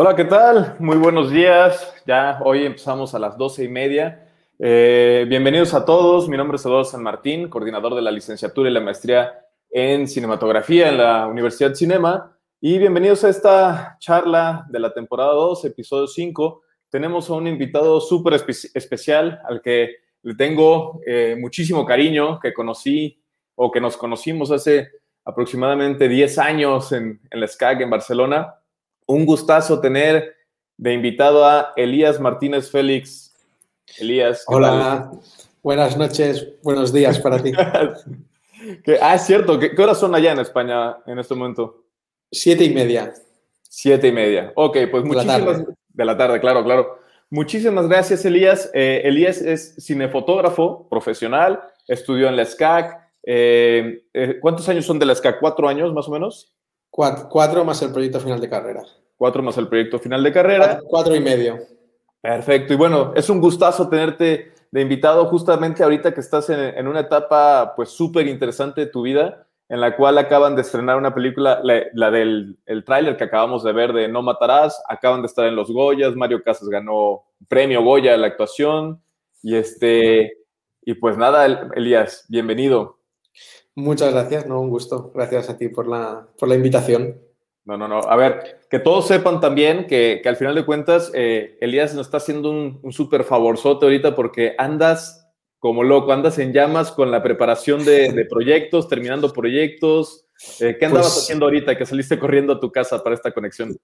Hola, ¿qué tal? Muy buenos días. Ya hoy empezamos a las doce y media. Eh, bienvenidos a todos. Mi nombre es Eduardo San Martín, coordinador de la licenciatura y la maestría en cinematografía en la Universidad Cinema. Y bienvenidos a esta charla de la temporada 2, episodio 5. Tenemos a un invitado súper especial al que le tengo eh, muchísimo cariño, que conocí o que nos conocimos hace aproximadamente 10 años en, en la SCAG en Barcelona un gustazo tener de invitado a Elías Martínez Félix. Elías. Hola, buenas noches, buenos días para ti. ah, es cierto. ¿Qué, horas son allá en España en este momento? Siete y media. Siete y media. Ok, pues muchísimas... De la tarde, claro, claro. Muchísimas gracias, Elías. Eh, Elías es cinefotógrafo profesional, estudió en la SCAC. Eh, eh, ¿Cuántos años son de la SCAC? ¿Cuatro años más o menos? Cuatro, más el proyecto final de carrera. Cuatro más el proyecto final de carrera. Cuatro, y medio. Perfecto. Y bueno, es un gustazo tenerte de invitado justamente ahorita que estás en, una etapa pues súper interesante de tu vida, en la cual acaban de estrenar una película, la, del el tráiler que acabamos de ver de No Matarás, acaban de estar en los Goyas, Mario Casas ganó premio Goya de la actuación, y este, y pues nada, Elías, bienvenido. Muchas gracias, no, un gusto. Gracias a ti por la, por la invitación. No, no, no. A ver, que todos sepan también que, que al final de cuentas, eh, Elías nos está haciendo un, un súper favorzote ahorita porque andas como loco, andas en llamas con la preparación de, de proyectos, terminando proyectos. Eh, ¿Qué andabas pues haciendo ahorita que saliste corriendo a tu casa para esta conexión?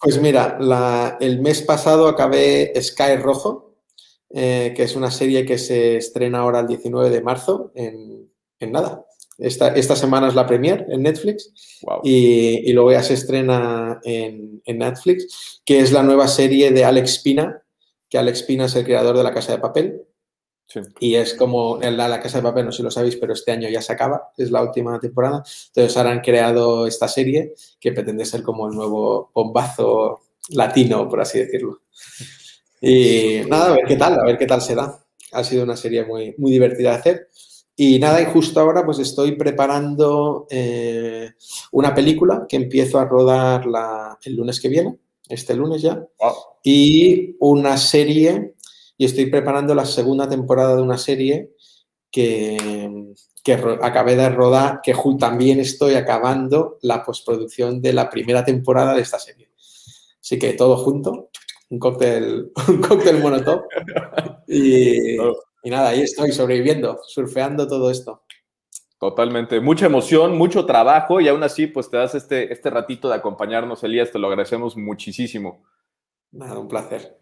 Pues mira, la, el mes pasado acabé Sky Rojo, eh, que es una serie que se estrena ahora el 19 de marzo, en, en nada, esta, semana es la premier en Netflix y, luego ya se estrena en, Netflix, que es la nueva serie de Alex Pina, que Alex Pina es el creador de La Casa de Papel. Y es como la, la Casa de Papel, no sé si lo sabéis, pero este año ya se acaba, es la última temporada. Entonces ahora han creado esta serie que pretende ser como el nuevo bombazo latino, por así decirlo. Y nada, a ver qué tal, a ver qué tal se da. Ha sido una serie muy, muy divertida de hacer. Y nada, y justo ahora pues estoy preparando eh, una película que empiezo a rodar el lunes que viene, este lunes ya, y una serie, y estoy preparando la segunda temporada de una serie que, que acabé de rodar, que también estoy acabando la postproducción de la primera temporada de esta serie. Así que todo junto, un cóctel, un cóctel monotop. Y, y nada, ahí estoy sobreviviendo, surfeando todo esto. Totalmente. Mucha emoción, mucho trabajo y aún así, pues te das este, este ratito de acompañarnos, Elías. Te lo agradecemos muchísimo. Nada, un placer.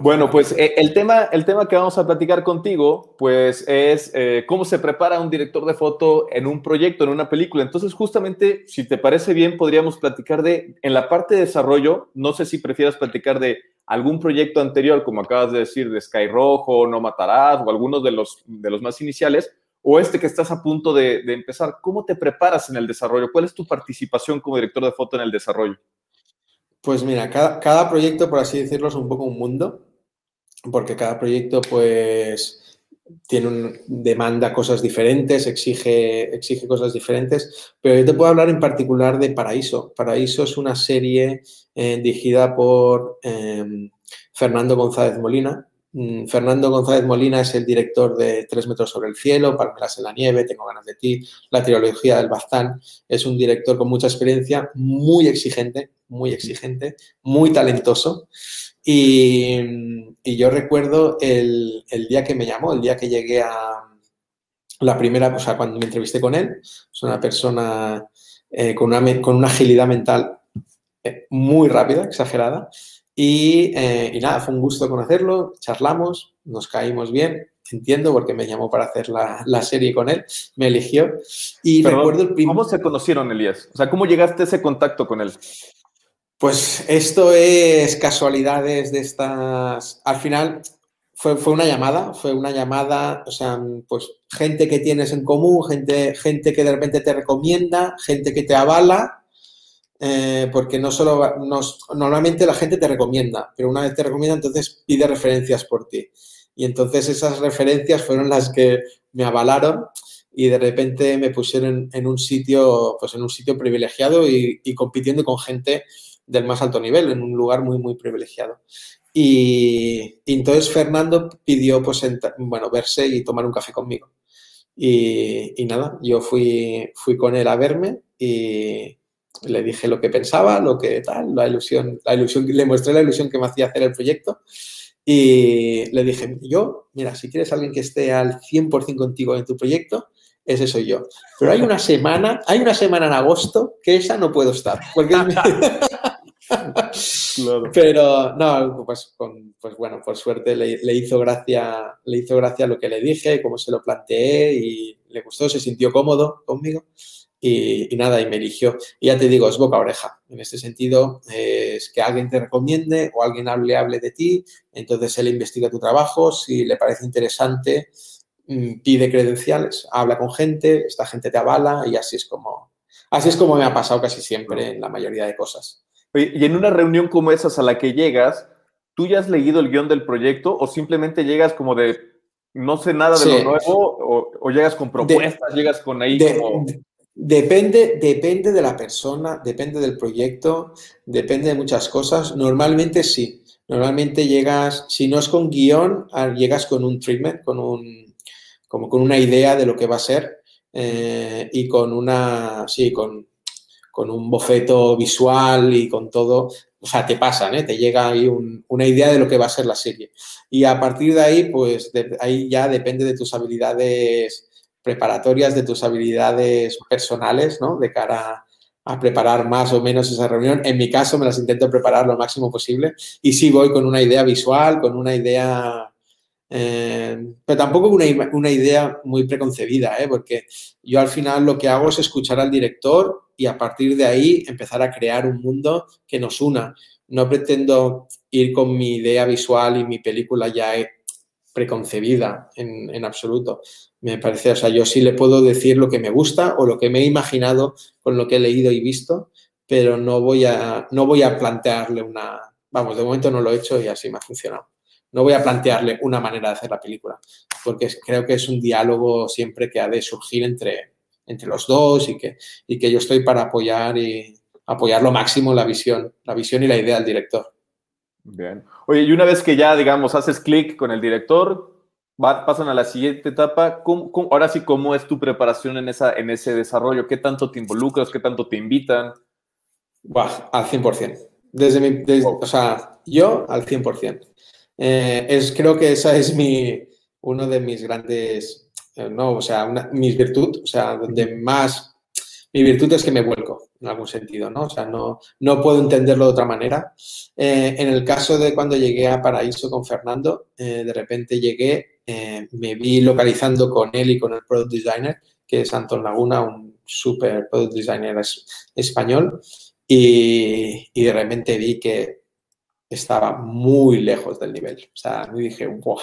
Bueno, pues eh, el, tema, el tema que vamos a platicar contigo, pues es eh, cómo se prepara un director de foto en un proyecto, en una película. Entonces, justamente, si te parece bien, podríamos platicar de, en la parte de desarrollo, no sé si prefieras platicar de algún proyecto anterior, como acabas de decir, de Sky Rojo, No Matarás, o algunos de los, de los más iniciales, o este que estás a punto de, empezar. ¿Cómo te preparas en el desarrollo? ¿Cuál es tu participación como director de foto en el desarrollo? Pues mira, cada, cada proyecto, por así decirlo, es un poco un mundo, porque cada proyecto, pues, tiene un, demanda cosas diferentes, exige, exige cosas diferentes, pero yo te puedo hablar en particular de Paraíso. Paraíso es una serie eh, dirigida por em, Fernando González Molina. Mm, Fernando González Molina es el director de Tres metros sobre el cielo, Palmeras en la nieve, Tengo ganas de ti, la trilogía del Baztán. Es un director con mucha experiencia, muy exigente, muy exigente, muy talentoso. Y, yo recuerdo el, día que me llamó, el día que llegué a la primera, o sea, cuando me entrevisté con él, es una persona eh, con, una, agilidad mental eh, muy rápida, exagerada. Eh, y, nada, fue un gusto conocerlo, charlamos, nos caímos bien, entiendo porque me llamó para hacer la, serie con él, me eligió. Y recuerdo el ¿Cómo se conocieron, Elías? O sea, ¿cómo llegaste a ese contacto con él? Pues esto es casualidades de estas. Al final fue, fue, una llamada, fue una llamada, o sea, pues gente que tienes en común, gente, gente que de repente te recomienda, gente que te avala, eh, porque no solo nos, normalmente la gente te recomienda, pero una vez te recomienda, entonces pide referencias por ti. Y entonces esas referencias fueron las que me avalaron y de repente me pusieron en un sitio, pues en un sitio privilegiado y, y compitiendo con gente del más alto nivel, en un lugar muy, muy privilegiado. Y, entonces Fernando pidió, pues, bueno, verse y tomar un café conmigo. Y, y, nada, yo fui, fui con él a verme y le dije lo que pensaba, lo que tal, la ilusión, la ilusión, le mostré la ilusión que me hacía hacer el proyecto y le dije, yo, mira, si quieres alguien que esté al 100% contigo en tu proyecto, ese soy yo. Pero hay una semana, hay una semana en agosto que esa no puedo estar. Porque Pero no, pues, pues bueno, por suerte le, hizo gracia, le hizo gracia lo que le dije, cómo se lo planteé y le gustó, se sintió cómodo conmigo y, nada, y me eligió. Y ya te digo, es boca oreja. En este sentido, es que alguien te recomiende o alguien hable, hable de ti, entonces él investiga tu trabajo, si le parece interesante, mm, pide credenciales, habla con gente, esta gente te avala y así es como, así es como me ha pasado casi siempre en la mayoría de cosas. Y en una reunión como esas a la que llegas, ¿tú ya has leído el guion del proyecto o simplemente llegas como de no sé nada de lo nuevo o, llegas con propuestas, llegas con ahí como... Depende, depende de la persona, depende del proyecto, depende de muchas cosas. Normalmente sí. Normalmente llegas, si no es con guion, llegas con un treatment, con un, como con una idea de lo que va a ser eh, y con una, sí, con, con un bofeto visual y con todo, o sea, te pasan, ¿eh? te llega ahí una idea de lo que va a ser la serie. Y a partir de ahí, pues ahí ya depende de tus habilidades preparatorias, de tus habilidades personales, ¿no? De cara a preparar más o menos esa reunión. En mi caso me las intento preparar lo máximo posible y sí voy con una idea visual, con una idea eh, pero tampoco una, una idea muy preconcebida, ¿eh? porque yo al final lo que hago es escuchar al director y a partir de ahí empezar a crear un mundo que nos una. No pretendo ir con mi idea visual y mi película ya preconcebida en, en, absoluto. Me parece, o sea, yo sí le puedo decir lo que me gusta o lo que me he imaginado con lo que he leído y visto, pero no voy a, no voy a plantearle una, vamos, de momento no lo he hecho y así me ha funcionado no voy a plantearle una manera de hacer la película, porque creo que es un diálogo siempre que ha de surgir entre, entre los dos y que, y que yo estoy para apoyar y apoyar lo máximo la visión, la visión y la idea del director. Bien. Oye, y una vez que ya, digamos, haces clic con el director, pasan a la siguiente etapa. ahora sí, ¿cómo es tu preparación en, esa, en ese desarrollo? ¿Qué tanto te involucras? ¿Qué tanto te invitan? Bah, al 100%. Desde mi, O sea, yo al 100%. Eh, es, creo que esa es mi, uno de mis grandes, eh, no, o sea, mis virtudes, o sea, donde más, mi virtud es que me vuelco en algún sentido, ¿no? O sea, no, no puedo entenderlo de otra manera. Eh, en el caso de cuando llegué a Paraíso con Fernando, de repente llegué, me vi localizando con él y con el product designer, que es Anton Laguna, un super product designer español, y, y de repente vi que estaba muy lejos del nivel. O sea, me dije, wow,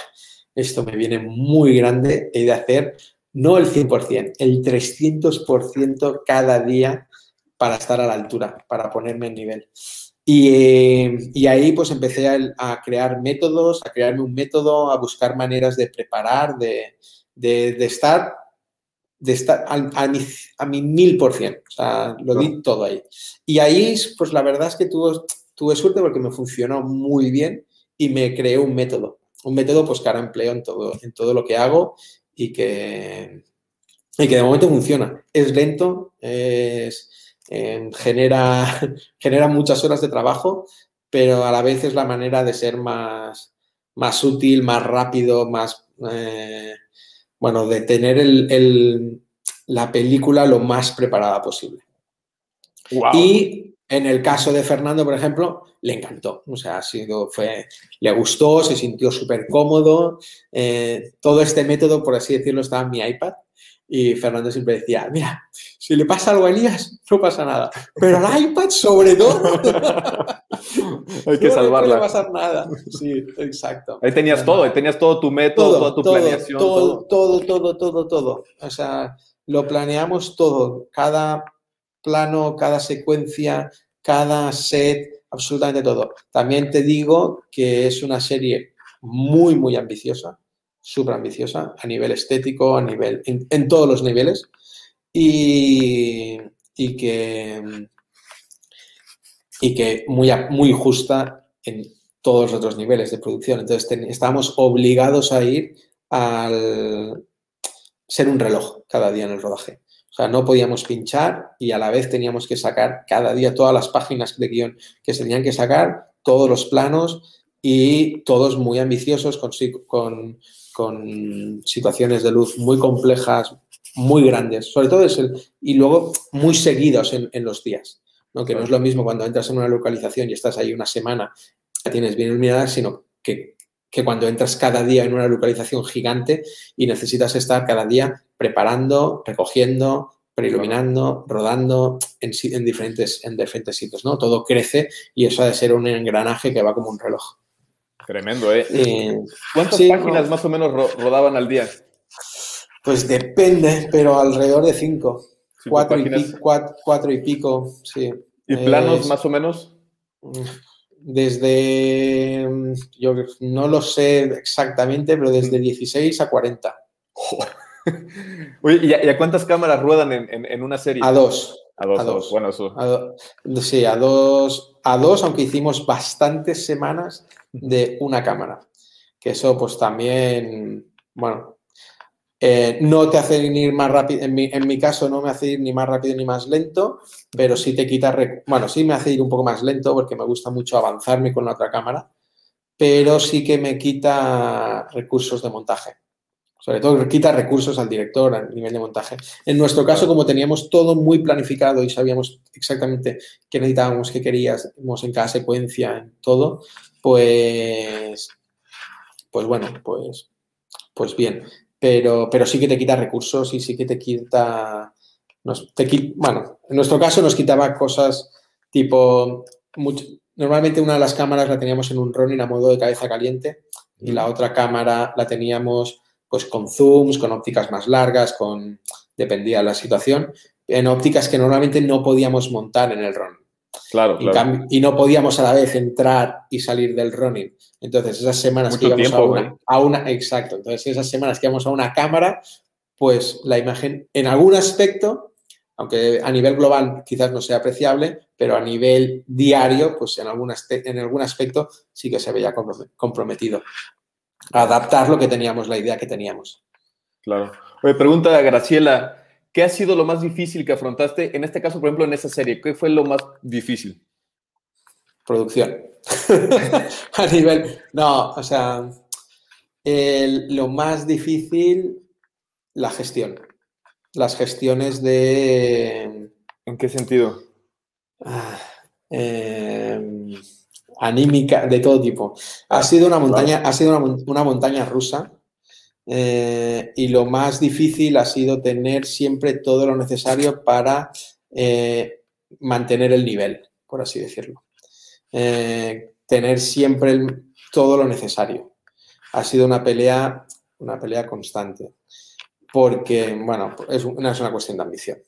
esto me viene muy grande, he de hacer no el 100%, el 300% cada día para estar a la altura, para ponerme en nivel. Y, ahí pues empecé a, crear métodos, a crearme un método, a buscar maneras de preparar, de, estar, de estar a, mi, mil por cien. O sea, lo di todo ahí. Y ahí, pues la verdad es que tuvo, tuve suerte porque me funcionó muy bien y me creé un método. Un método pues que ahora empleo en todo, en todo lo que hago y que, y que de momento funciona. Es lento, es, genera, genera muchas horas de trabajo, pero a la vez es la manera de ser más, más útil, más rápido, más, eh, bueno, de tener el, la película lo más preparada posible. Y en el caso de Fernando, por ejemplo, le encantó. O sea, ha sido, fue, le gustó, se sintió súper cómodo. Eh, todo este método, por así decirlo, estaba en mi iPad. Y Fernando siempre decía, mira, si le pasa algo a Elías, no pasa nada. Pero al iPad, sobre todo, hay que salvarla. No le pasar nada. Sí, exacto. Ahí tenías todo, ahí tenías todo tu método, toda tu planeación. Todo, todo, todo, todo, todo. O sea, lo planeamos todo. Cada plano, cada secuencia, cada set, absolutamente todo. También te digo que es una serie muy, muy ambiciosa, súper ambiciosa, a nivel estético, a nivel, en, todos los niveles, y, que, y que muy, muy justa en todos los otros niveles de producción. Entonces estábamos obligados a ir al ser un reloj cada día en el rodaje. O sea, no podíamos pinchar y a la vez teníamos que sacar cada día todas las páginas de guion que se tenían que sacar, todos los planos y todos muy ambiciosos con, con situaciones de luz muy complejas, muy grandes, sobre todo es el, y luego muy seguidos en, los días. ¿no? Que no es lo mismo cuando entras en una localización y estás ahí una semana, la tienes bien iluminada, sino que, que cuando entras cada día en una localización gigante y necesitas estar cada día preparando, recogiendo, preiluminando, rodando en, en, diferentes, en diferentes sitios, ¿no? Todo crece y eso ha de ser un engranaje que va como un reloj. Tremendo, ¿eh? eh ¿Cuántas páginas más o menos rodaban al día? Pues depende, pero alrededor de cinco. Cuatro y, pico, cuatro, y, pico, sí. ¿Y planos más o menos? Desde, yo no lo sé exactamente, pero desde 16 a 40. Oye, ¿y a, cuántas cámaras ruedan en, una serie? A dos. A dos, a dos. bueno, eso. sí, a dos, a dos, aunque hicimos bastantes semanas de una cámara. Que eso pues también, bueno, eh, no te hace ir más rápido, en mi, caso no me hace ir ni más rápido ni más lento, pero sí te quita, bueno, sí me hace ir un poco más lento porque me gusta mucho avanzarme con la otra cámara, pero sí que me quita recursos de montaje. Sobre todo quita recursos al director a nivel de montaje. En nuestro caso, como teníamos todo muy planificado y sabíamos exactamente qué necesitábamos, qué queríamos en cada secuencia, en todo, pues, pues bueno, pues, pues bien pero, pero sí que te quita recursos y sí que te quita, nos, te, bueno, en nuestro caso nos quitaba cosas tipo, normalmente una de las cámaras la teníamos en un Ronin a modo de cabeza caliente y la otra cámara la teníamos pues con zooms, con ópticas más largas, con, dependía de la situación, en ópticas que normalmente no podíamos montar en el Ronin. Claro, y, no podíamos a la vez entrar y salir del running. Entonces, esas semanas que íbamos a, una, exacto, entonces esas semanas que íbamos a una cámara, pues la imagen en algún aspecto, aunque a nivel global quizás no sea apreciable, pero a nivel diario, pues en algún, en algún aspecto sí que se veía comprometido. adaptar lo que teníamos, la idea que teníamos. Claro. Oye, pregunta a Graciela, ¿Qué ha sido lo más difícil que afrontaste? En este caso, por ejemplo, en esa serie, ¿qué fue lo más difícil? Producción. a nivel. No, o sea, lo más difícil, la gestión. Las gestiones de. ¿En qué sentido? Ah, em, anímica, de todo tipo. Ha sido una montaña, ha sido una montaña rusa eh, y lo más difícil ha sido tener siempre todo lo necesario para eh, mantener el nivel, por así decirlo. Eh, tener siempre todo lo necesario. Ha sido una pelea, una pelea constante, porque, bueno, es una, es una cuestión de ambición.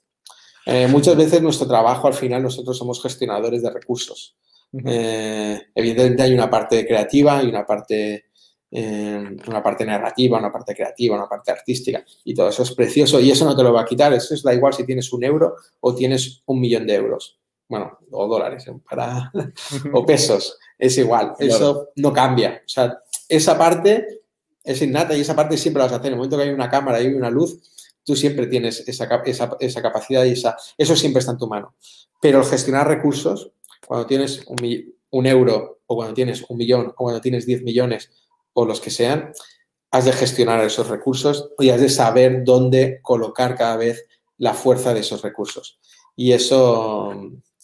muchas veces nuestro trabajo, al final, nosotros somos gestionadores de recursos. evidentemente hay una parte creativa y una parte una parte narrativa, una parte creativa, una parte artística, y todo eso es precioso y eso no te lo va a quitar, eso da igual si tienes un euro o tienes un millón de euros, bueno, o dólares, ¿eh? para, o pesos, es igual, eso no cambia, o sea, esa parte es innata y esa parte siempre la vas a hacer, en el momento que hay una cámara y hay una luz, tú siempre tienes esa, esa, capacidad y esa, eso siempre está en tu mano, pero el gestionar recursos, cuando tienes un, un euro o cuando tienes un millón o cuando tienes 10 millones, o los que sean, has de gestionar esos recursos y has de saber dónde colocar cada vez la fuerza de esos recursos. Y eso,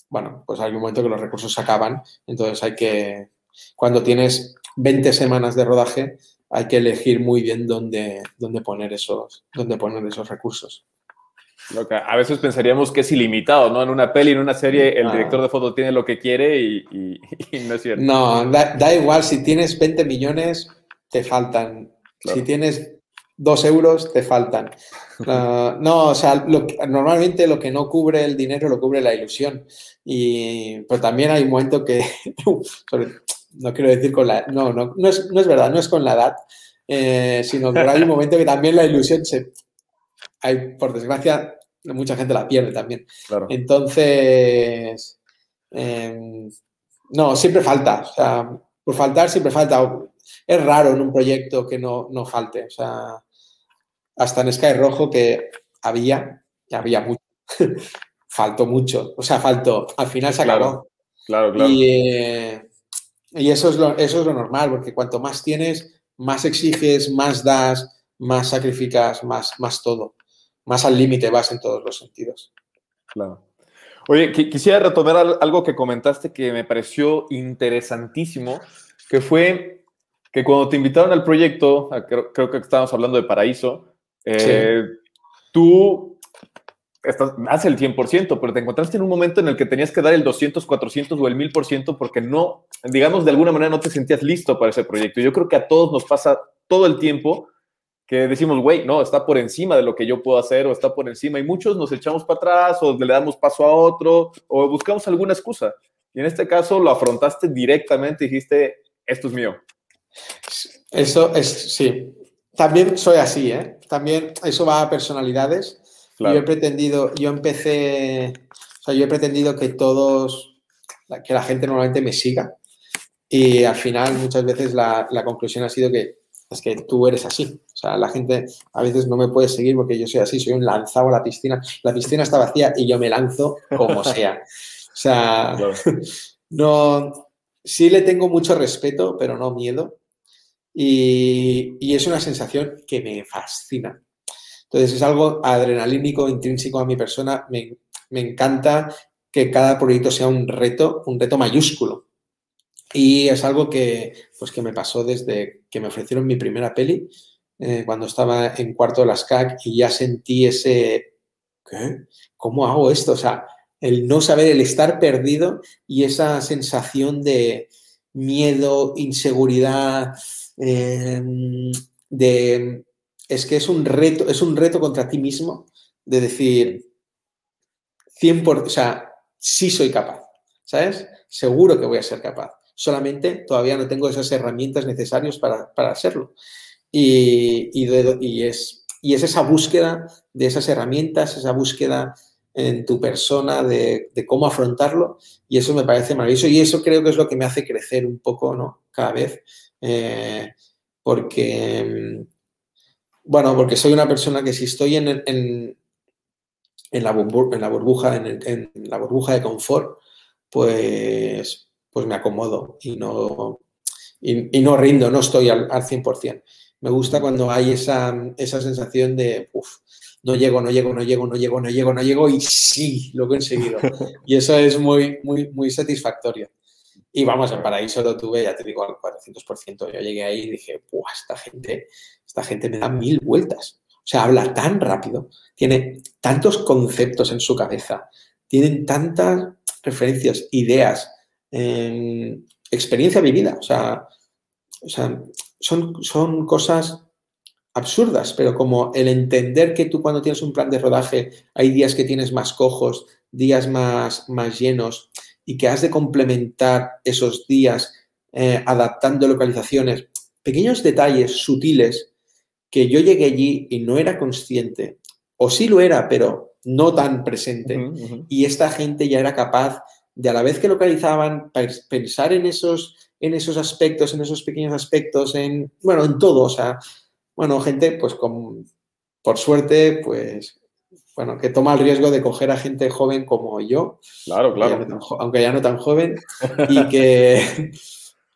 bueno, pues hay un momento que los recursos se acaban, entonces hay que, cuando tienes 20 semanas de rodaje, hay que elegir muy bien dónde, dónde, poner, esos, dónde poner esos recursos. A veces pensaríamos que es ilimitado, ¿no? En una peli, en una serie, el ah. director de foto tiene lo que quiere y, no es cierto. No, da, da, igual, si tienes 20 millones, te faltan. Si tienes dos euros, te faltan. Ah, no, o sea, normalmente lo que no cubre el dinero lo cubre la ilusión. Y pues también hay un momento que, no quiero decir con la, no, no, no es, verdad, no es con la edad, eh, sino que hay un momento que también la ilusión se, hay, por desgracia, mucha gente la pierde también. Entonces, Em, no, siempre falta. O sea, por faltar siempre falta. Es raro en un proyecto que no, no falte. O sea, hasta en Sky Rojo que había, que había mucho. faltó mucho. O sea, faltó. Al final se acabó. Claro, claro. Y, eh, y eso, es lo, eso es lo normal, porque cuanto más tienes, más exiges, más das, más sacrificas, más, más todo. Más al límite vas en todos los sentidos. Claro. Oye, quisiera retomar algo que comentaste que me pareció interesantísimo, que fue que cuando te invitaron al proyecto, creo, que estábamos hablando de Paraíso, eh, tú estás, el 100%, pero te encontraste en un momento en el que tenías que dar el 200, 400 o el 1000% porque no, digamos, de alguna manera no te sentías listo para ese proyecto. Yo creo que a todos nos pasa todo el tiempo que decimos, güey, no, está por encima de lo que yo puedo hacer o está por encima y muchos nos echamos para atrás o le damos paso a otro o buscamos alguna excusa. Y en este caso lo afrontaste directamente y dijiste, esto es mío. Eso es, sí. También soy así, ¿eh? También eso va a personalidades. Yo he pretendido, yo empecé, o sea, yo he pretendido que todos, que la gente normalmente me siga. Y al final muchas veces la, la conclusión ha sido que es que tú eres así. O sea, la gente a veces no me puede seguir porque yo soy así, soy un lanzado a la piscina. La piscina está vacía y yo me lanzo como sea. O sea, no, sí le tengo mucho respeto, pero no miedo. Y, es una sensación que me fascina. Entonces es algo adrenalínico, intrínseco a mi persona. Me, me encanta que cada proyecto sea un reto, un reto mayúsculo. Y es algo que, pues, que me pasó desde que me ofrecieron mi primera peli, eh, cuando estaba en cuarto de las CAC y ya sentí ese, ¿qué? ¿Cómo hago esto? O sea, el no saber, el estar perdido y esa sensación de miedo, inseguridad, em, de... Es que es un reto, es un reto contra ti mismo de decir 100%, o sea, sí soy capaz, ¿sabes? Seguro que voy a ser capaz solamente todavía no tengo esas herramientas necesarias para, hacerlo. Y, y, es, y es esa búsqueda de esas herramientas, esa búsqueda en tu persona de, cómo afrontarlo y eso me parece maravilloso y eso creo que es lo que me hace crecer un poco, ¿no? Cada vez, eh, porque, bueno, porque soy una persona que si estoy en, en, en, la, burbuja, en, la burbuja, en la burbuja de confort, pues pues me acomodo y no, y, no rindo, no estoy al, al, 100%. Me gusta cuando hay esa, esa sensación de, uff, no llego, no llego, no llego, no llego, no llego, no llego y sí, lo he conseguido. Y eso es muy, muy, muy satisfactorio. Y vamos, en Paraíso lo tuve, ya te digo, al 400%. Yo llegué ahí y dije, ¡buah, esta gente, esta gente me da mil vueltas! O sea, habla tan rápido, tiene tantos conceptos en su cabeza, tienen tantas referencias, ideas, experiencia vivida. O sea, son, son cosas absurdas, pero como el entender que tú cuando tienes un plan de rodaje hay días que tienes más cojos, días más, más llenos y que has de complementar esos días eh, adaptando localizaciones, pequeños detalles sutiles que yo llegué allí y no era consciente, o sí lo era, pero no tan presente, y esta gente ya era capaz de a la vez que localizaban, pensar en esos, en esos aspectos, en esos pequeños aspectos, en, bueno, en todo, o sea, bueno, gente, pues con, por suerte, pues, bueno, que toma el riesgo de coger a gente joven como yo. Claro, claro. Aunque ya no tan, joven, y que...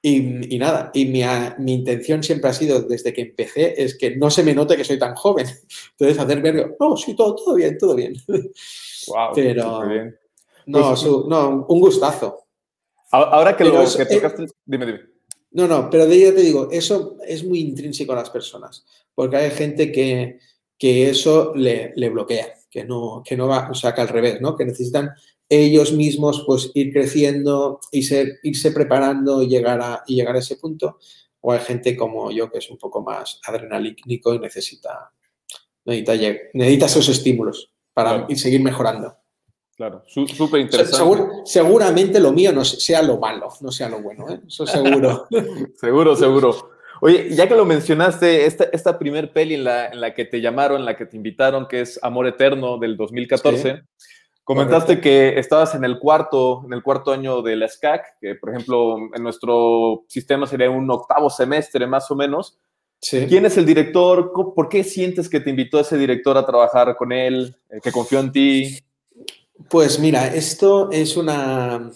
Y, nada, y mi, mi, intención siempre ha sido, desde que empecé, es que no se me note que soy tan joven. Entonces, hacer ver, no, sí, todo, todo bien, todo bien. Wow, Pero, bien. No, pues, no, un gustazo. Ahora que lo que tocaste, dime, dime. No, no, pero de ello te digo, eso es muy intrínseco a las personas, porque hay gente que, que eso le, bloquea, que no, que no va, o sea, que al revés, ¿no? Que necesitan ellos mismos pues ir creciendo y ser, irse preparando y llegar, a, y llegar a ese punto. O hay gente como yo que es un poco más adrenalínico y necesita, necesita, necesita esos estímulos para ir seguir mejorando. Claro, súper interesante. seguramente lo mío no sea lo malo, no sea lo bueno, ¿eh? eso seguro. seguro, seguro. Oye, ya que lo mencionaste, esta, esta primer peli en la, en la que te llamaron, en la que te invitaron, que es Amor Eterno del 2014, Comentaste que estabas en el cuarto, en el cuarto año de la SCAC, que por ejemplo en nuestro sistema sería un octavo semestre más o menos. Sí. ¿Quién es el director? ¿Por qué sientes que te invitó ese director a trabajar con él, eh, que confió en ti? Pues mira, esto es una,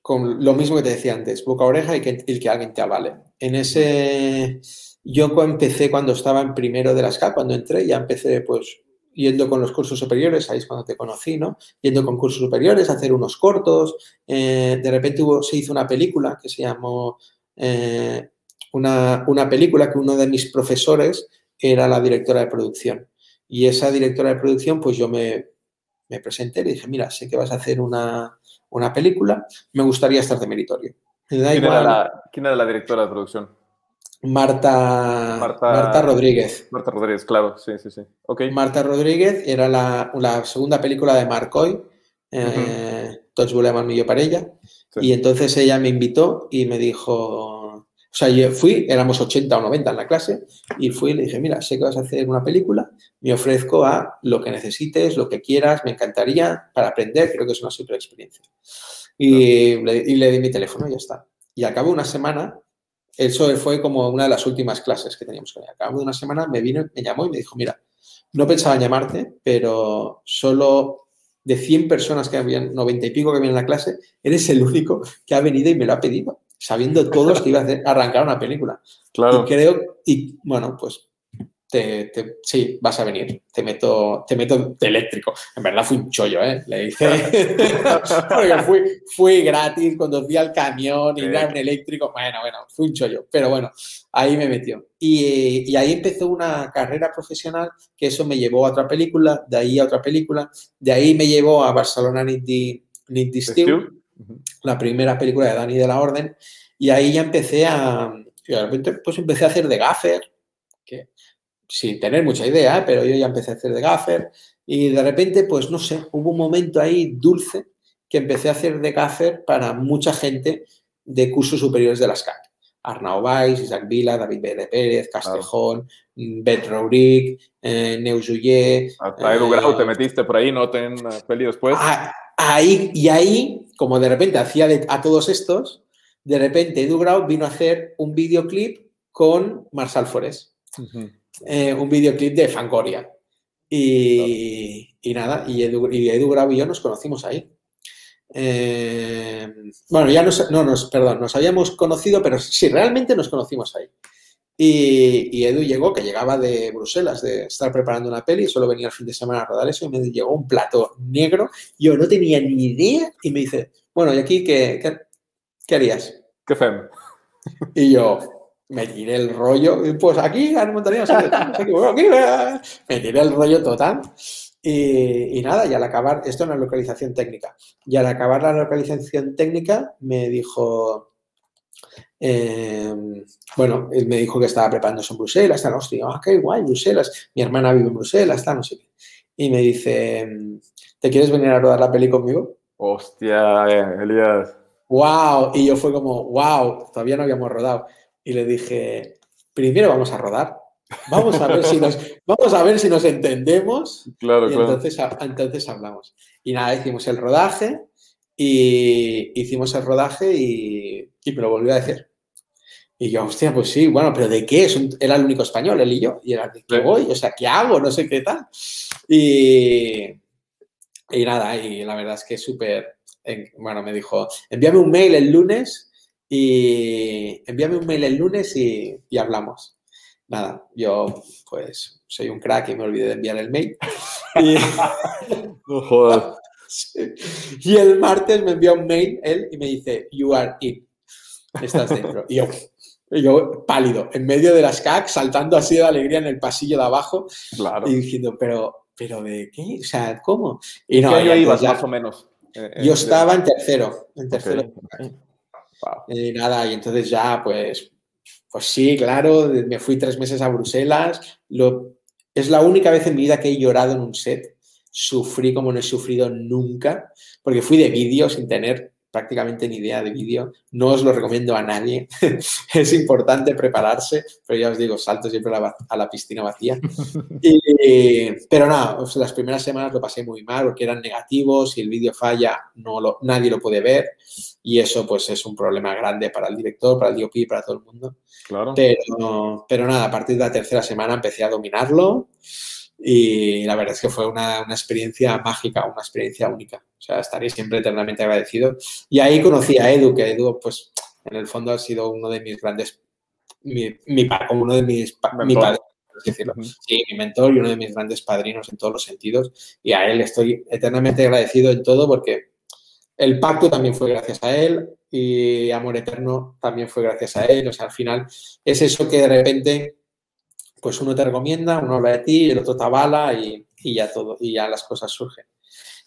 con lo mismo que te decía antes, boca oreja y que, que alguien te avale. En ese, yo empecé cuando estaba en primero de la SCAC, cuando entré, ya empecé pues yendo con los cursos superiores, ahí es cuando te conocí, ¿no? Yendo con cursos superiores, hacer unos cortos. Eh, de repente se hizo una película que se llamó, eh, una, una, película que uno de mis profesores era la directora de producción. Y esa directora de producción, pues yo me, me presenté y le dije, mira, sé que vas a hacer una, una película, me gustaría estar de meritorio. ¿Quién, era la, ¿Quién era la directora de producción? Marta, Marta, Rodríguez. Marta Rodríguez, claro, sí, sí, sí. Okay. Marta Rodríguez era la, la segunda película de Marcoy, eh, Tots volem el para ella. Y entonces ella me invitó y me dijo, o sea, yo fui, éramos 80 o 90 en la clase, y fui y le dije, mira, sé que vas a hacer una película, me ofrezco a lo que necesites, lo que quieras, me encantaría para aprender, creo que es una super experiencia. Y, le, y le di mi teléfono y ya está. Y al cabo de una semana eso fue como una de las últimas clases que teníamos que A cabo de una semana me vino, me llamó y me dijo, mira, no pensaba llamarte, pero solo de 100 personas que habían, 90 y pico que habían en la clase, eres el único que ha venido y me lo ha pedido, sabiendo todos que iba a arrancar una película. Claro. Y creo, y bueno, pues te, sí, vas a venir, te meto, te meto de eléctrico. En verdad fui un chollo, ¿eh? Le dije, porque fui, fui gratis, conducía el camión y era un eléctrico. Bueno, bueno, fui un chollo, pero bueno, ahí me metió. Y, y, ahí empezó una carrera profesional que eso me llevó a otra película, de ahí a otra película, de ahí me llevó a Barcelona Nindy, Steel, la primera película de Dani de la Orden, y ahí ya empecé a, de repente pues empecé a hacer de gaffer, que sin tener mucha idea, pero yo ya empecé a hacer de gaffer y de repente, pues no sé, hubo un momento ahí dulce que empecé a hacer de gaffer para mucha gente de cursos superiores de las CAC. Arnau Valls, Isaac Vila, David B. Pérez, Castejón, claro. Bet Rouric, eh, Hasta Edu Grau te eh, metiste por ahí, ¿no? Ten peli después. Ah, ahí, y ahí, como de repente hacía a todos estos, de repente Edu Grau vino a hacer un videoclip con Marsal Forés. Eh, un videoclip de Fangoria. Y, nada, y Edu, y Edu Grau y yo nos conocimos ahí. Eh, bueno, ya nos, no, nos, perdón, nos habíamos conocido, pero sí, realmente nos conocimos ahí. Y, Edu llegó, que llegaba de Bruselas, de estar preparando una peli, solo venía el fin de semana a rodar eso, y me llegó un plato negro. Yo no tenía ni idea, y me dice, bueno, ¿y aquí qué, qué, qué harías? ¿Qué fem? Y yo, me tiré el rollo, pues aquí en Montaña, me tiré el rollo total. Y, nada, y al acabar, esto es una localización técnica, y al acabar la localización técnica me dijo, em, bueno, él me dijo que estaba preparándose en Bruselas, está, hostia, ah, qué guay, Bruselas, mi hermana vive en Bruselas, está, no sé qué. Y me dice, ¿te quieres venir a rodar la peli conmigo? Hostia, Elías. Wow, y yo fue como, wow, todavía no habíamos rodado y le dije, primero vamos a rodar, vamos a ver si nos, vamos a ver si nos entendemos claro, y Entonces, entonces hablamos. Y nada, hicimos el rodaje y hicimos el rodaje y, y me lo volvió a decir. Y yo, hostia, pues sí, bueno, pero ¿de qué? Es era el único español, él y yo. Y era, ¿de qué voy? O sea, ¿qué hago? No sé qué tal. Y, y nada, y la verdad es que súper, bueno, me dijo, envíame un mail el lunes y envíame un mail el lunes y, hablamos. Nada, yo pues soy un crack y me olvidé de enviar el mail. Y, y el martes me envía un mail él y me dice, you are in. Estás dentro. Y yo, yo pálido, en medio de las CAC, saltando así de alegría en el pasillo de abajo. Claro. Y diciendo, pero, pero ¿de qué? O sea, ¿cómo? Y no, ¿Qué ibas más o menos? Eh, yo estaba en tercero, en tercero. Y nada, y entonces ya, pues, pues sí, claro, me fui tres meses a Bruselas. Lo, es la única vez en mi vida que he llorado en un set. Sufrí como no he sufrido nunca, porque fui de vídeo sin tener prácticamente ni idea de vídeo. No os lo recomiendo a nadie. es importante prepararse, pero ya os digo, salto siempre a la, piscina vacía. pero nada, las primeras semanas lo pasé muy mal porque eran negativos, si el vídeo falla, no lo, nadie lo puede ver y eso pues es un problema grande para el director, para el DOP, para todo el mundo. Claro. Pero, pero nada, a partir de la tercera semana empecé a dominarlo y la verdad es que fue una, una, experiencia mágica, una experiencia única. O sea, estaré siempre eternamente agradecido. Y ahí conocí a Edu, que Edu, pues, en el fondo ha sido uno de mis grandes, mi, mi como uno de mis, mi padre, decirlo. Sí, mi mentor y uno de mis grandes padrinos en todos los sentidos. Y a él estoy eternamente agradecido en todo porque el pacto también fue gracias a él y Amor Eterno también fue gracias a él. O sea, al final es eso que de repente pues uno te recomienda, uno habla de ti, el otro te avala y, ya todo, y ya las cosas surgen.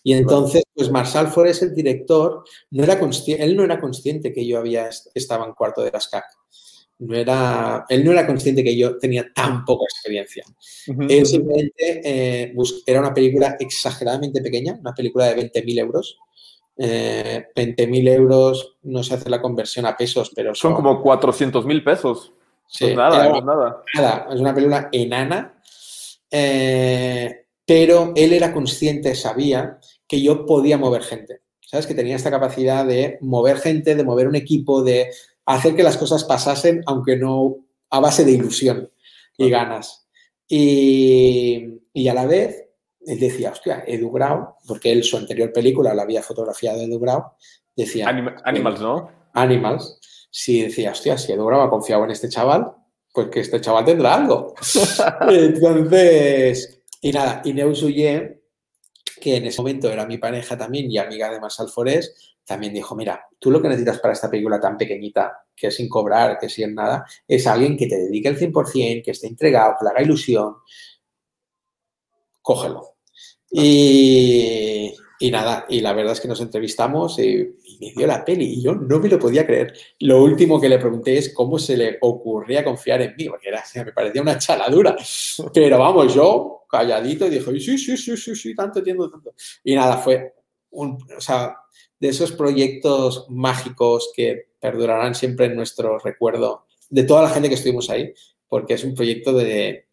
Y entonces, pues Marshall Forest, el director, no era él no era consciente que yo había estaba en cuarto de las CAC. No era, él no era consciente que yo tenía tan poca experiencia. Él simplemente eh, era una película exageradamente pequeña, una película de 20.000 euros. Eh, 20.000 euros no se hace la conversión a pesos, pero son, son como 400.000 pesos. Sí, pues nada, nada. Nada, es una película enana, eh, pero él era consciente, sabía que yo podía mover gente. ¿Sabes? Que tenía esta capacidad de mover gente, de mover un equipo, de hacer que las cosas pasasen, aunque no a base de ilusión y ganas. Y, y a la vez, él decía, hostia, Edu Grau, porque él su anterior película la había fotografiado Edu Grau, decía... Animals, ¿no? Animals si decía, hostia, si Edu ha confiado en este chaval, pues que este chaval tendrá algo. Entonces, y nada, Inés Uye, que en ese momento era mi pareja también y amiga de Marshall Forest, también dijo, mira, tú lo que necesitas para esta película tan pequeñita, que es sin cobrar, que sin nada, es alguien que te dedique el 100%, que esté entregado, que le haga ilusión. Cógelo. Y, y nada, y la verdad es que nos entrevistamos y, me dio la peli y yo no me lo podía creer. Lo último que le pregunté es cómo se le ocurría confiar en mí, porque me parecía una chaladura. Pero vamos, yo calladito dije, sí, sí, sí, sí, sí, tanto entiendo, tanto. Y nada, fue un, o sea, de esos proyectos mágicos que perdurarán siempre en nuestro recuerdo de toda la gente que estuvimos ahí, porque es un proyecto de,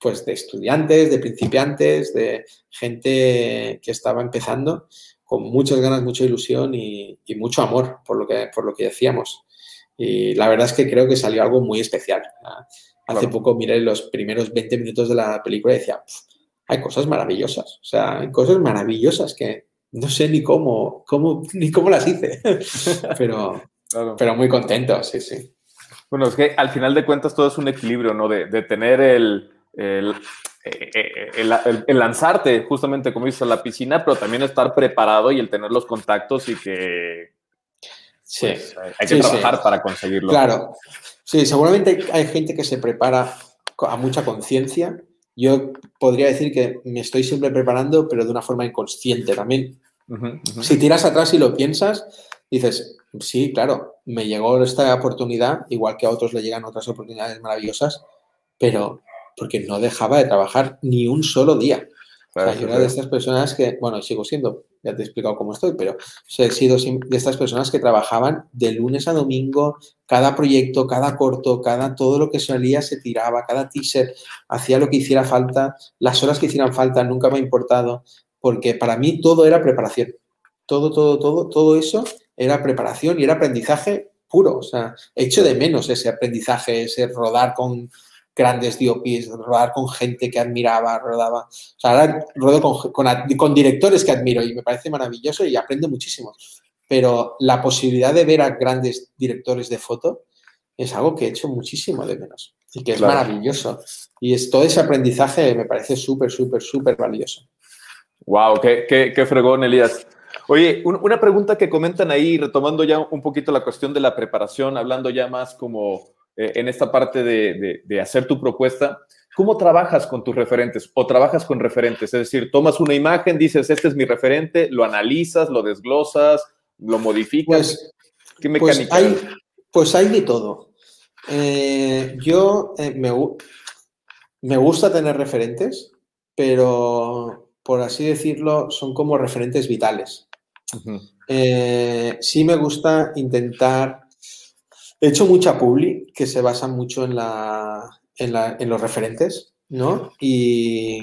pues de estudiantes, de principiantes, de gente que estaba empezando con muchas ganas, mucha ilusión y, mucho amor por lo, que, por lo que decíamos. Y la verdad es que creo que salió algo muy especial. Hace poco miré los primeros 20 minutos de la película y decía, hay cosas maravillosas, o sea, hay cosas maravillosas que no sé ni cómo, cómo ni cómo las hice, pero, pero muy contento, sí, sí. Bueno, es que al final de cuentas todo es un equilibrio, ¿no? de tener el, el, eh, eh, el, lanzarte justamente, como dices, a la piscina, pero también estar preparado y el tener los contactos y que sí. Pues, hay que trabajar para conseguirlo. Claro, sí, seguramente hay gente que se prepara a mucha conciencia. Yo podría decir que me estoy siempre preparando, pero de una forma inconsciente también. Si tiras atrás y lo piensas, dices, sí, claro, me llegó esta oportunidad, igual que a otros le llegan otras oportunidades maravillosas, pero porque no dejaba de trabajar ni un solo día. Soy una de estas personas que, bueno, sigo siendo, ya te he explicado cómo estoy, pero he sido de estas personas que trabajaban de lunes a domingo, cada proyecto, cada corto, cada todo lo que salía se tiraba, cada teaser, hacía lo que hiciera falta, las horas que hicieran falta, nunca me ha importado, porque para mí todo era preparación. Todo, todo, todo, todo eso era preparación y era aprendizaje puro. O sea, hecho de menos ese aprendizaje, ese rodar con grandes DOPs, rodar con gente que admiraba, rodaba. O sea, ahora rodo con, con, directores que admiro y me parece maravilloso y aprendo muchísimo. Pero la posibilidad de ver a grandes directores de foto es algo que he hecho muchísimo de menos y que es maravilloso. Y es, todo ese aprendizaje me parece súper, súper, súper valioso. Wow, qué, qué, qué fregón, Elías. Oye, una pregunta que comentan ahí, retomando ya un poquito la cuestión de la preparación, hablando ya más como eh, en esta parte de, hacer tu propuesta, ¿cómo trabajas con tus referentes o trabajas con referentes? Es decir, tomas una imagen, dices, este es mi referente, lo analizas, lo desglosas, lo modificas. Pues, ¿Qué pues mecánica? Pues hay, pues hay de todo. Eh, yo eh, me, me gusta tener referentes, pero por así decirlo, son como referentes vitales. Eh, sí me gusta intentar. He hecho mucha publi que se basa mucho en, la, en, los referentes, ¿no? Y,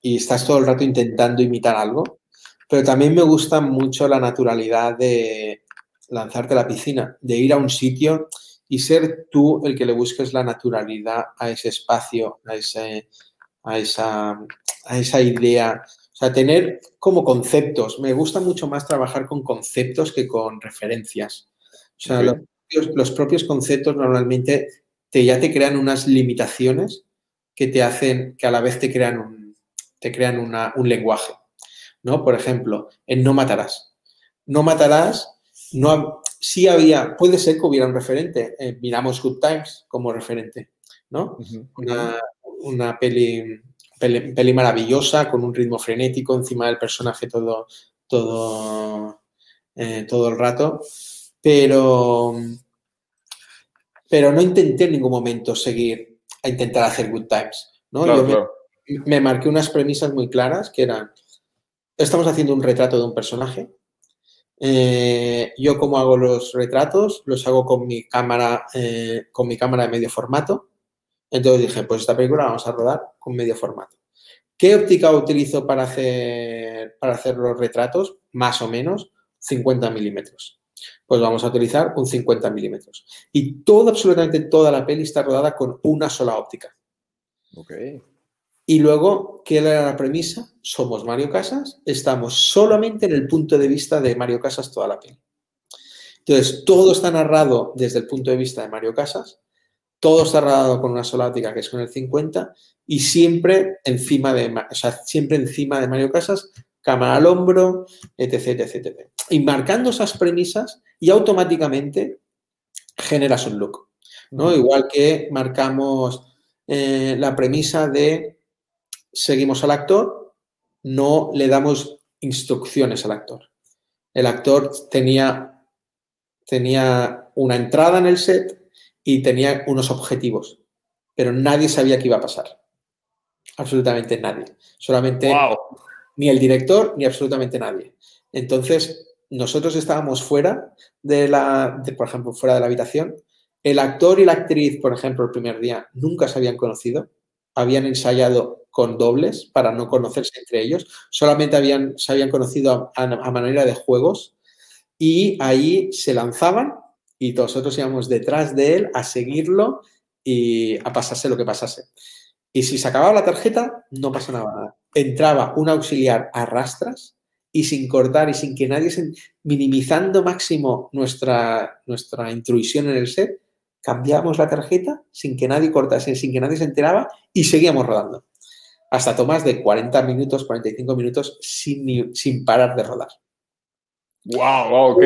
y, estás todo el rato intentando imitar algo. Pero también me gusta mucho la naturalidad de lanzarte a la piscina, de ir a un sitio y ser tú el que le busques la naturalidad a ese espacio, a, ese, a, esa, a esa idea. O sea, tener como conceptos. Me gusta mucho más trabajar con conceptos que con referencias. O sea, los, propios, conceptos normalmente te, ya te crean unas limitaciones que te hacen, que a la vez te crean un, te crean un lenguaje. ¿no? Por ejemplo, en no matarás. No matarás, no, sí había, puede ser que hubiera un referente. Eh, miramos Good Times como referente, ¿no? una, peli, peli, maravillosa con un ritmo frenético encima del personaje todo, todo, eh, todo el rato. Pero, pero no intenté en ningún momento seguir a intentar hacer Good Times. ¿no? me marqué unas premisas muy claras que eran, estamos haciendo un retrato de un personaje eh, yo como hago los retratos, los hago con mi cámara, eh, con mi cámara de medio formato. Entonces dije, pues esta película vamos a rodar con medio formato. ¿Qué óptica utilizo para hacer, para hacer los retratos? Más o menos 50 milímetros. Pues vamos a utilizar un 50 milímetros. Y todo, absolutamente toda la peli está rodada con una sola óptica. Ok. Y luego, ¿qué era la premisa? Somos Mario Casas, estamos solamente en el punto de vista de Mario Casas toda la peli. Entonces, todo está narrado desde el punto de vista de Mario Casas, todo está narrado con una sola óptica que es con el 50 y siempre encima de, o sea, siempre encima de Mario Casas, cámara al hombro, etc, etc, etc. Y marcando esas premisas y automáticamente generas un look, ¿no? Igual que marcamos eh, la premisa de seguimos al actor, no le damos instrucciones al actor. El actor tenía, tenía una entrada en el set y tenía unos objetivos, pero nadie sabía qué iba a pasar. Absolutamente nadie. Solamente ni el director ni absolutamente nadie. Entonces, nosotros estábamos fuera de la, por ejemplo, fuera de la habitación. El actor y la actriz, por ejemplo, el primer día nunca se habían conocido, habían ensayado con dobles para no conocerse entre ellos. Solamente habían, se habían conocido a, manera de juegos y ahí se lanzaban y nosotros íbamos detrás de él a seguirlo y a pasarse lo que pasase. Y si se acababa la tarjeta, no pasa nada. Entraba un auxiliar a rastras y sin cortar y sin que nadie se... minimizando máximo nuestra, nuestra intrusión en el set, cambiamos la tarjeta sin que nadie cortase, sin que nadie se enteraba y seguíamos rodando hasta tomas de 40 minutos, 45 minutos sin, sin parar de rodar. ¡Wow! ok.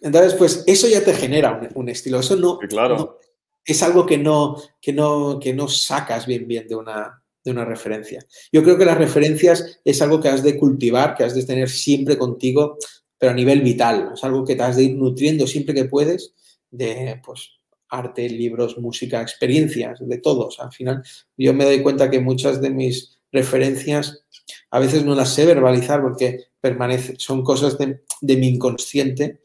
Entonces, pues eso ya te genera un, estilo. Eso no, claro. Es algo que no, que, no, que no sacas bien bien de una, de una referencia. Yo creo que las referencias es algo que has de cultivar, que has de tener siempre contigo, pero a nivel vital. Es algo que te has de ir nutriendo siempre que puedes de, pues, arte, libros, música, experiencias, de todos. Al final, yo me doy cuenta que muchas de mis referencias a veces no las sé verbalizar porque permanece, son cosas de, mi inconsciente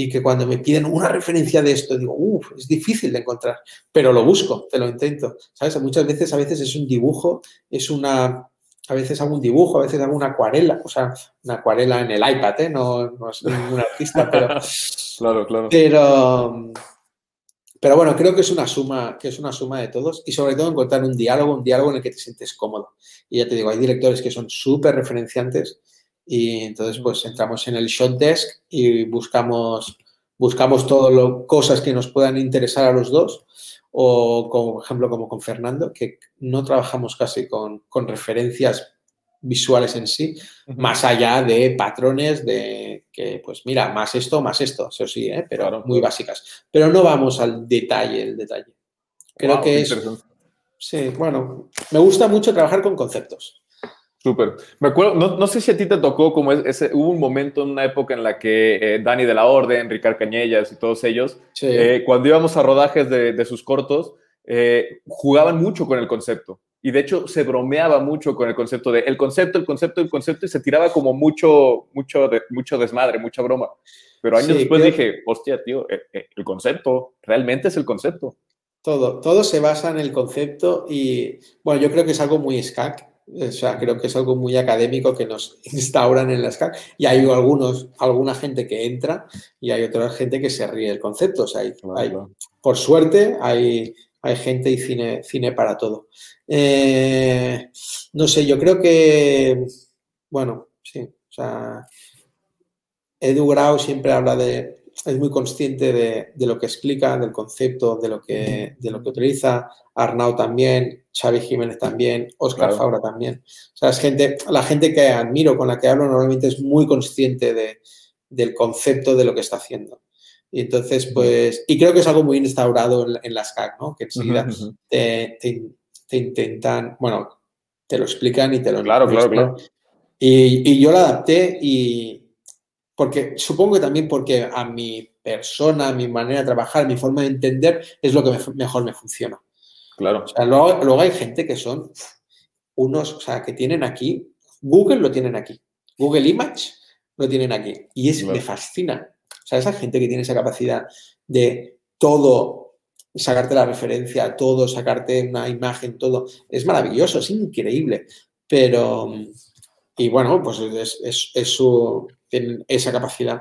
y que cuando me piden una referencia de esto, digo, uff, es difícil de encontrar, pero lo busco, te lo intento. ¿Sabes? Muchas veces, a veces es un dibujo, es una, a veces hago un dibujo, a veces hago una acuarela, o sea, una acuarela en el iPad, ¿eh? no, no soy ningún artista, pero... claro, claro. Pero, pero bueno, creo que es una suma, que es una suma de todos y sobre todo encontrar un diálogo, un diálogo en el que te sientes cómodo. Y ya te digo, hay directores que son súper referenciantes y entonces pues entramos en el shot desk y buscamos, buscamos todas las cosas que nos puedan interesar a los dos o, como, por ejemplo, como con Fernando, que no trabajamos casi con, con referencias visuales en sí, más allá de patrones de que, pues mira, más esto, más esto, eso sí, ¿eh? pero muy básicas. Pero no vamos al detalle, el detalle. Creo que es... Sí, bueno, me gusta mucho trabajar con conceptos. Súper. Me acuerdo, no, sé si a ti te tocó como ese, hubo un momento en una época en la que eh, Dani de la Orden, Ricardo Cañellas y todos ellos, eh, cuando íbamos a rodajes de, sus cortos, jugaban mucho con el concepto. y de hecho se bromeaba mucho con el concepto de el concepto, el concepto, el concepto y se tiraba como mucho, mucho, mucho desmadre, mucha broma. Pero años después dije, hostia, tío, eh, eh, el, concepto, realmente es el concepto. Todo, todo se basa en el concepto y, bueno, yo creo que es algo muy SCAC, o sea, creo que es algo muy académico que nos instauran en la SCAC y hay algunos, alguna gente que entra y hay otra gente que se ríe del concepto, o sea, hay, por suerte hay, hay gente y cine, cine para todo. Eh, no sé, yo creo que, bueno, sí, o sea, Edu Grau siempre habla de, es muy consciente de, lo que explica, del concepto, de lo que, de lo que utiliza. Arnau también, Xavi Jiménez también, Oscar Faura también. O sea, es gente, la gente que admiro, con la que hablo, normalmente es muy consciente de, del concepto de lo que está haciendo. Y entonces, pues, y creo que es algo muy instaurado en, las CAC, ¿no? Que enseguida te, intentan, bueno, te lo explican y te lo... Claro, claro, claro. Y, y yo lo adapté y, porque supongo que también porque a mi persona, a mi manera de trabajar, mi forma de entender es lo que mejor me funciona. Claro. luego, hay gente que son unos, o sea, que tienen aquí, Google lo tienen aquí, Google Image lo tienen aquí. Y es, me fascina. O sea, esa gente que tiene esa capacidad de todo, sacarte la referencia, todo, sacarte una imagen, todo, es maravilloso, es increíble. Pero, y bueno, pues es, es su, tienen esa capacidad.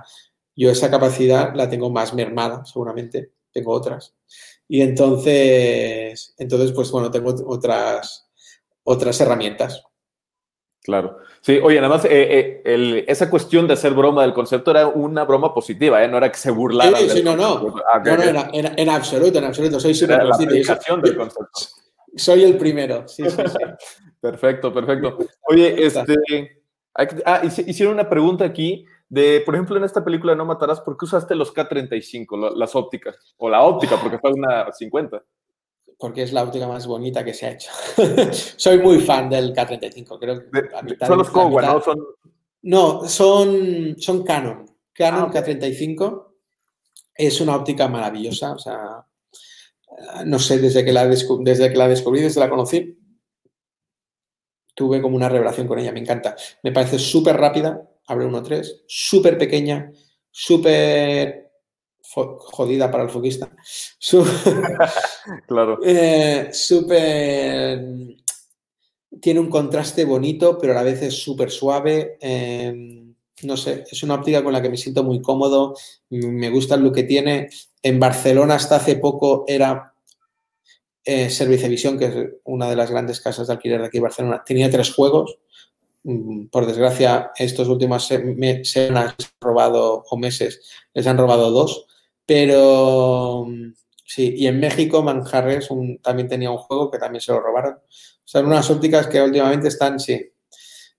Yo esa capacidad la tengo más mermada, seguramente, tengo otras. Y entonces, entonces pues bueno, tengo otras, otras herramientas. Claro. Sí, oye, nada más, eh, eh, esa cuestión de hacer broma del concepto era una broma positiva, ¿eh? No era que se burlara. Sí, sí, no, no. Ah, no, no en, absoluto, en absoluto. Soy súper consciente. del concepto. Soy el primero. Sí, sí, sí. perfecto, perfecto. Oye, este, Ah, hicieron una pregunta aquí de, por ejemplo, en esta película No Matarás, ¿por qué usaste los K35, las ópticas? O la óptica, porque fue una 50. Porque es la óptica más bonita que se ha hecho. Soy muy fan del K35, creo que Son los Kowa, ¿no? Son... No, son, son Canon. Canon ah, K35 es una óptica maravillosa, o sea, no sé, desde que la, desde que la descubrí, desde la conocí, tuve como una revelación con ella, me encanta. Me parece súper rápida, abre 1.3, súper pequeña, súper jodida para el foquista. claro. Eh, súper... Tiene un contraste bonito, pero a la vez es súper suave. Em, no sé, es una óptica con la que me siento muy cómodo. Me gusta look que tiene. En Barcelona hasta hace poco era eh, Servicevisión, que es una de las grandes casas de alquiler de aquí en Barcelona, tenía tres juegos. Mm, por desgracia, estos últimos semanas robado, o meses, les han robado dos. Pero mm, sí, y en México, Manjarres también tenía un juego que también se lo robaron. Son unas ópticas que últimamente están, sí.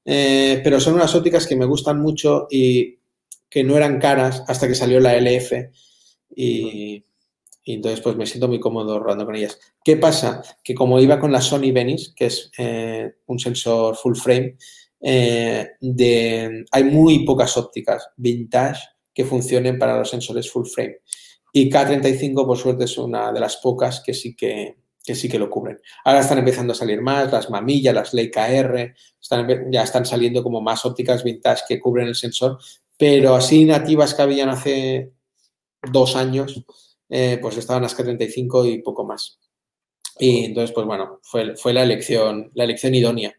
Eh, pero son unas ópticas que me gustan mucho y que no eran caras hasta que salió la LF. Y, y entonces pues me siento muy cómodo rodando con ellas. ¿Qué pasa? Que como iba con la Sony Venice, que es eh, un sensor full frame, eh, hay muy pocas ópticas vintage que funcionen para los sensores full frame. Y K35, por suerte, es una de las pocas que sí que, sí que lo cubren. Ahora están empezando a salir más, las mamillas, las Leica R, están, ya están saliendo como más ópticas vintage que cubren el sensor, pero así nativas que habían hace dos años, eh, pues estaban las K35 y poco más. Y entonces, pues bueno, fue, fue la elección, la elección idónea.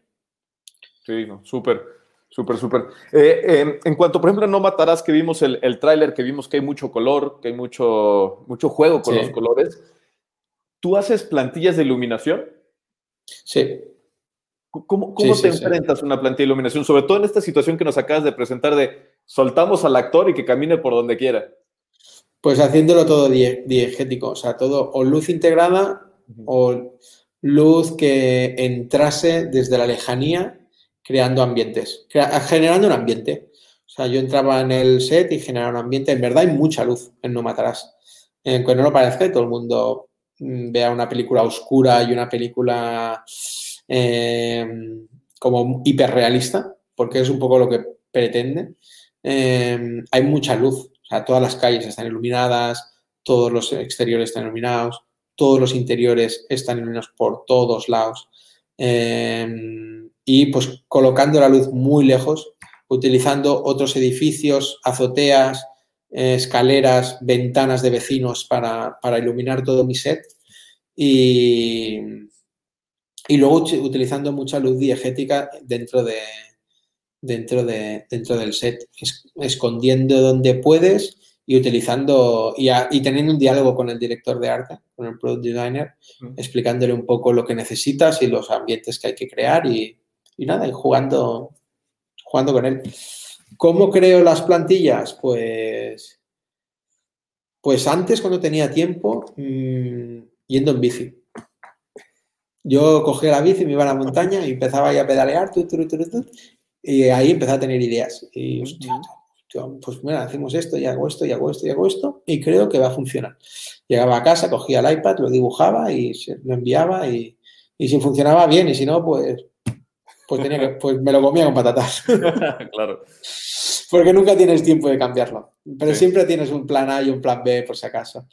Sí, súper, súper, súper. Eh, en cuanto, por ejemplo, No Matarás, que vimos el, el tráiler, que vimos que hay mucho color, que hay mucho, mucho juego con los colores, ¿tú haces plantillas de iluminación? Sí. ¿Cómo, cómo te enfrentas a una plantilla de iluminación? Sobre todo en esta situación que nos acabas de presentar de soltamos al actor y que camine por donde quiera. Pues haciéndolo todo diegético, o sea, todo o luz integrada o luz que entrase desde la lejanía creando ambientes, generando un ambiente. O sea, yo entraba en el set y generaba un ambiente. En verdad hay mucha luz en No Matarás. En no lo parezca y todo el mundo mm, vea una película oscura y una película eh, como hiperrealista, porque es un poco lo que pretende. Eh, hay mucha luz sea, todas las calles están iluminadas, todos los exteriores están iluminados, todos los interiores están iluminados por todos lados. em, y pues colocando la luz muy lejos, utilizando otros edificios, azoteas, escaleras, ventanas de vecinos para, iluminar todo mi set y, y luego utilizando mucha luz diegética dentro de, dentro, de, dentro del set, escondiendo donde puedes y utilizando y, teniendo un diálogo con el director de arte, con el product designer, explicándole un poco lo que necesitas y los ambientes que hay que crear y, nada, y jugando, jugando con él. ¿Cómo creo las plantillas? Pues, pues antes, cuando tenía tiempo, mm, yendo en bici. Yo cogía la bici, me iba a la montaña y empezaba a pedalear, y ahí empecé a tener ideas. Y, pues mira, hacemos esto y hago esto y hago esto y hago esto y creo que va a funcionar. Llegaba a casa, cogía el iPad, lo dibujaba y lo enviaba y, si funcionaba bien y si no, pues, pues, tenía que, pues me lo comía con patatas. claro. Porque nunca tienes tiempo de cambiarlo. Pero siempre tienes un plan A y un plan B por si acaso.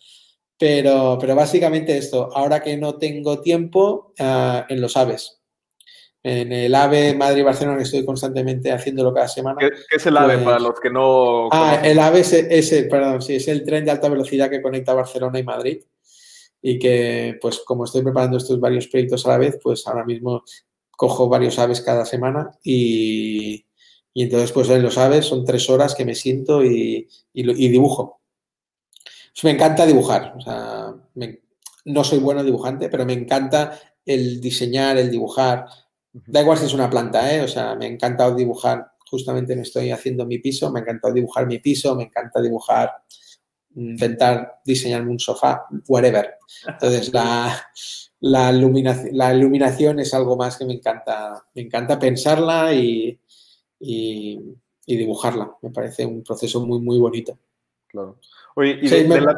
Pero, pero básicamente esto, ahora que no tengo tiempo, uh, en los aves. En el AVE Madrid-Barcelona estoy constantemente haciéndolo cada semana. ¿Qué, es el AVE para pues los que no... Ah, el AVE es, el, perdón, sí, es el tren de alta velocidad que conecta Barcelona y Madrid y que, pues como estoy preparando estos varios proyectos a la vez, pues ahora mismo cojo varios aves cada semana y, y entonces pues en los aves son tres horas que me siento y, y, dibujo. Pues me encanta dibujar, o sea, no soy bueno dibujante, pero me encanta el diseñar, el dibujar, Da igual si es una planta, ¿eh? O sea, me ha encantado dibujar, justamente me estoy haciendo mi piso, me ha encantado dibujar mi piso, me encanta dibujar, intentar diseñarme un sofá, whatever. Entonces, la, la, iluminación, la iluminación es algo más que me encanta, me encanta pensarla y, y, dibujarla. Me parece un proceso muy, muy bonito. Claro. Oye, y de, la...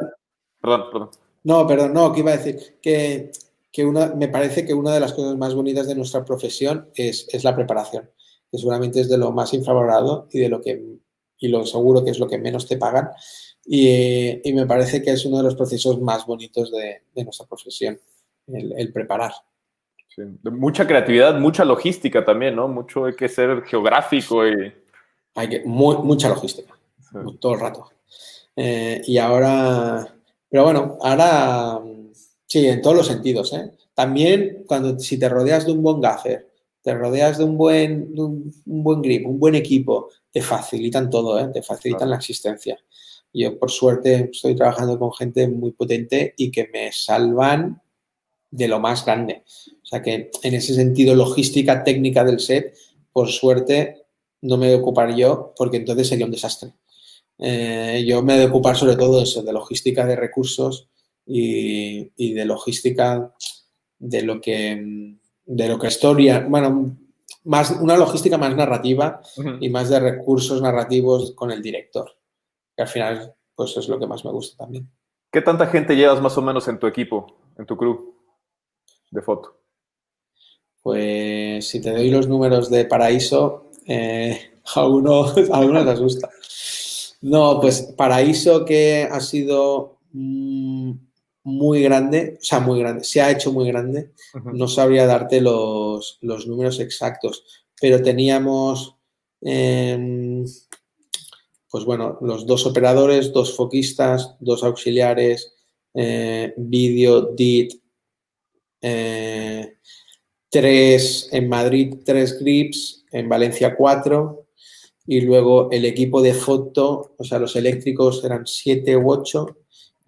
Perdón, perdón. No, perdón, no, que iba a decir que que una, me parece que una de las cosas más bonitas de nuestra profesión es, la preparación, que seguramente es de lo más infravalorado y de lo que, y lo seguro que es lo que menos te pagan. Y, me parece que es uno de los procesos más bonitos de, nuestra profesión, el, preparar. Mucha creatividad, mucha logística también, ¿no? Mucho hay que ser geográfico y... Hay que, mucha logística, todo el rato. Eh, y ahora, pero bueno, ahora Sí, en todos los sentidos. ¿eh? También cuando si te rodeas de un buen gaffer, te rodeas de un buen, un, buen grip, un buen equipo, te facilitan todo, ¿eh? te facilitan la existencia. Yo, por suerte, estoy trabajando con gente muy potente y que me salvan de lo más grande. O sea que en ese sentido, logística técnica del set, por suerte, no me voy a ocupar yo porque entonces sería un desastre. Eh, yo me voy a ocupar sobre todo eso, de logística de recursos y, de logística de lo que de lo que historia, bueno, más una logística más narrativa y más de recursos narrativos con el director, que al final pues es lo que más me gusta también. ¿Qué tanta gente llevas más o menos en tu equipo, en tu crew de foto? Pues si te doy los números de Paraíso, eh, a uno, a uno les asusta. No, pues Paraíso que ha sido muy grande, o sea, muy grande, se ha hecho muy grande, no sabría darte los, números exactos, pero teníamos, em, pues bueno, los dos operadores, dos foquistas, dos auxiliares, eh, vídeo, DIT, eh, tres en Madrid, tres grips, en Valencia cuatro, y luego el equipo de foto, o sea, los eléctricos eran siete u ocho,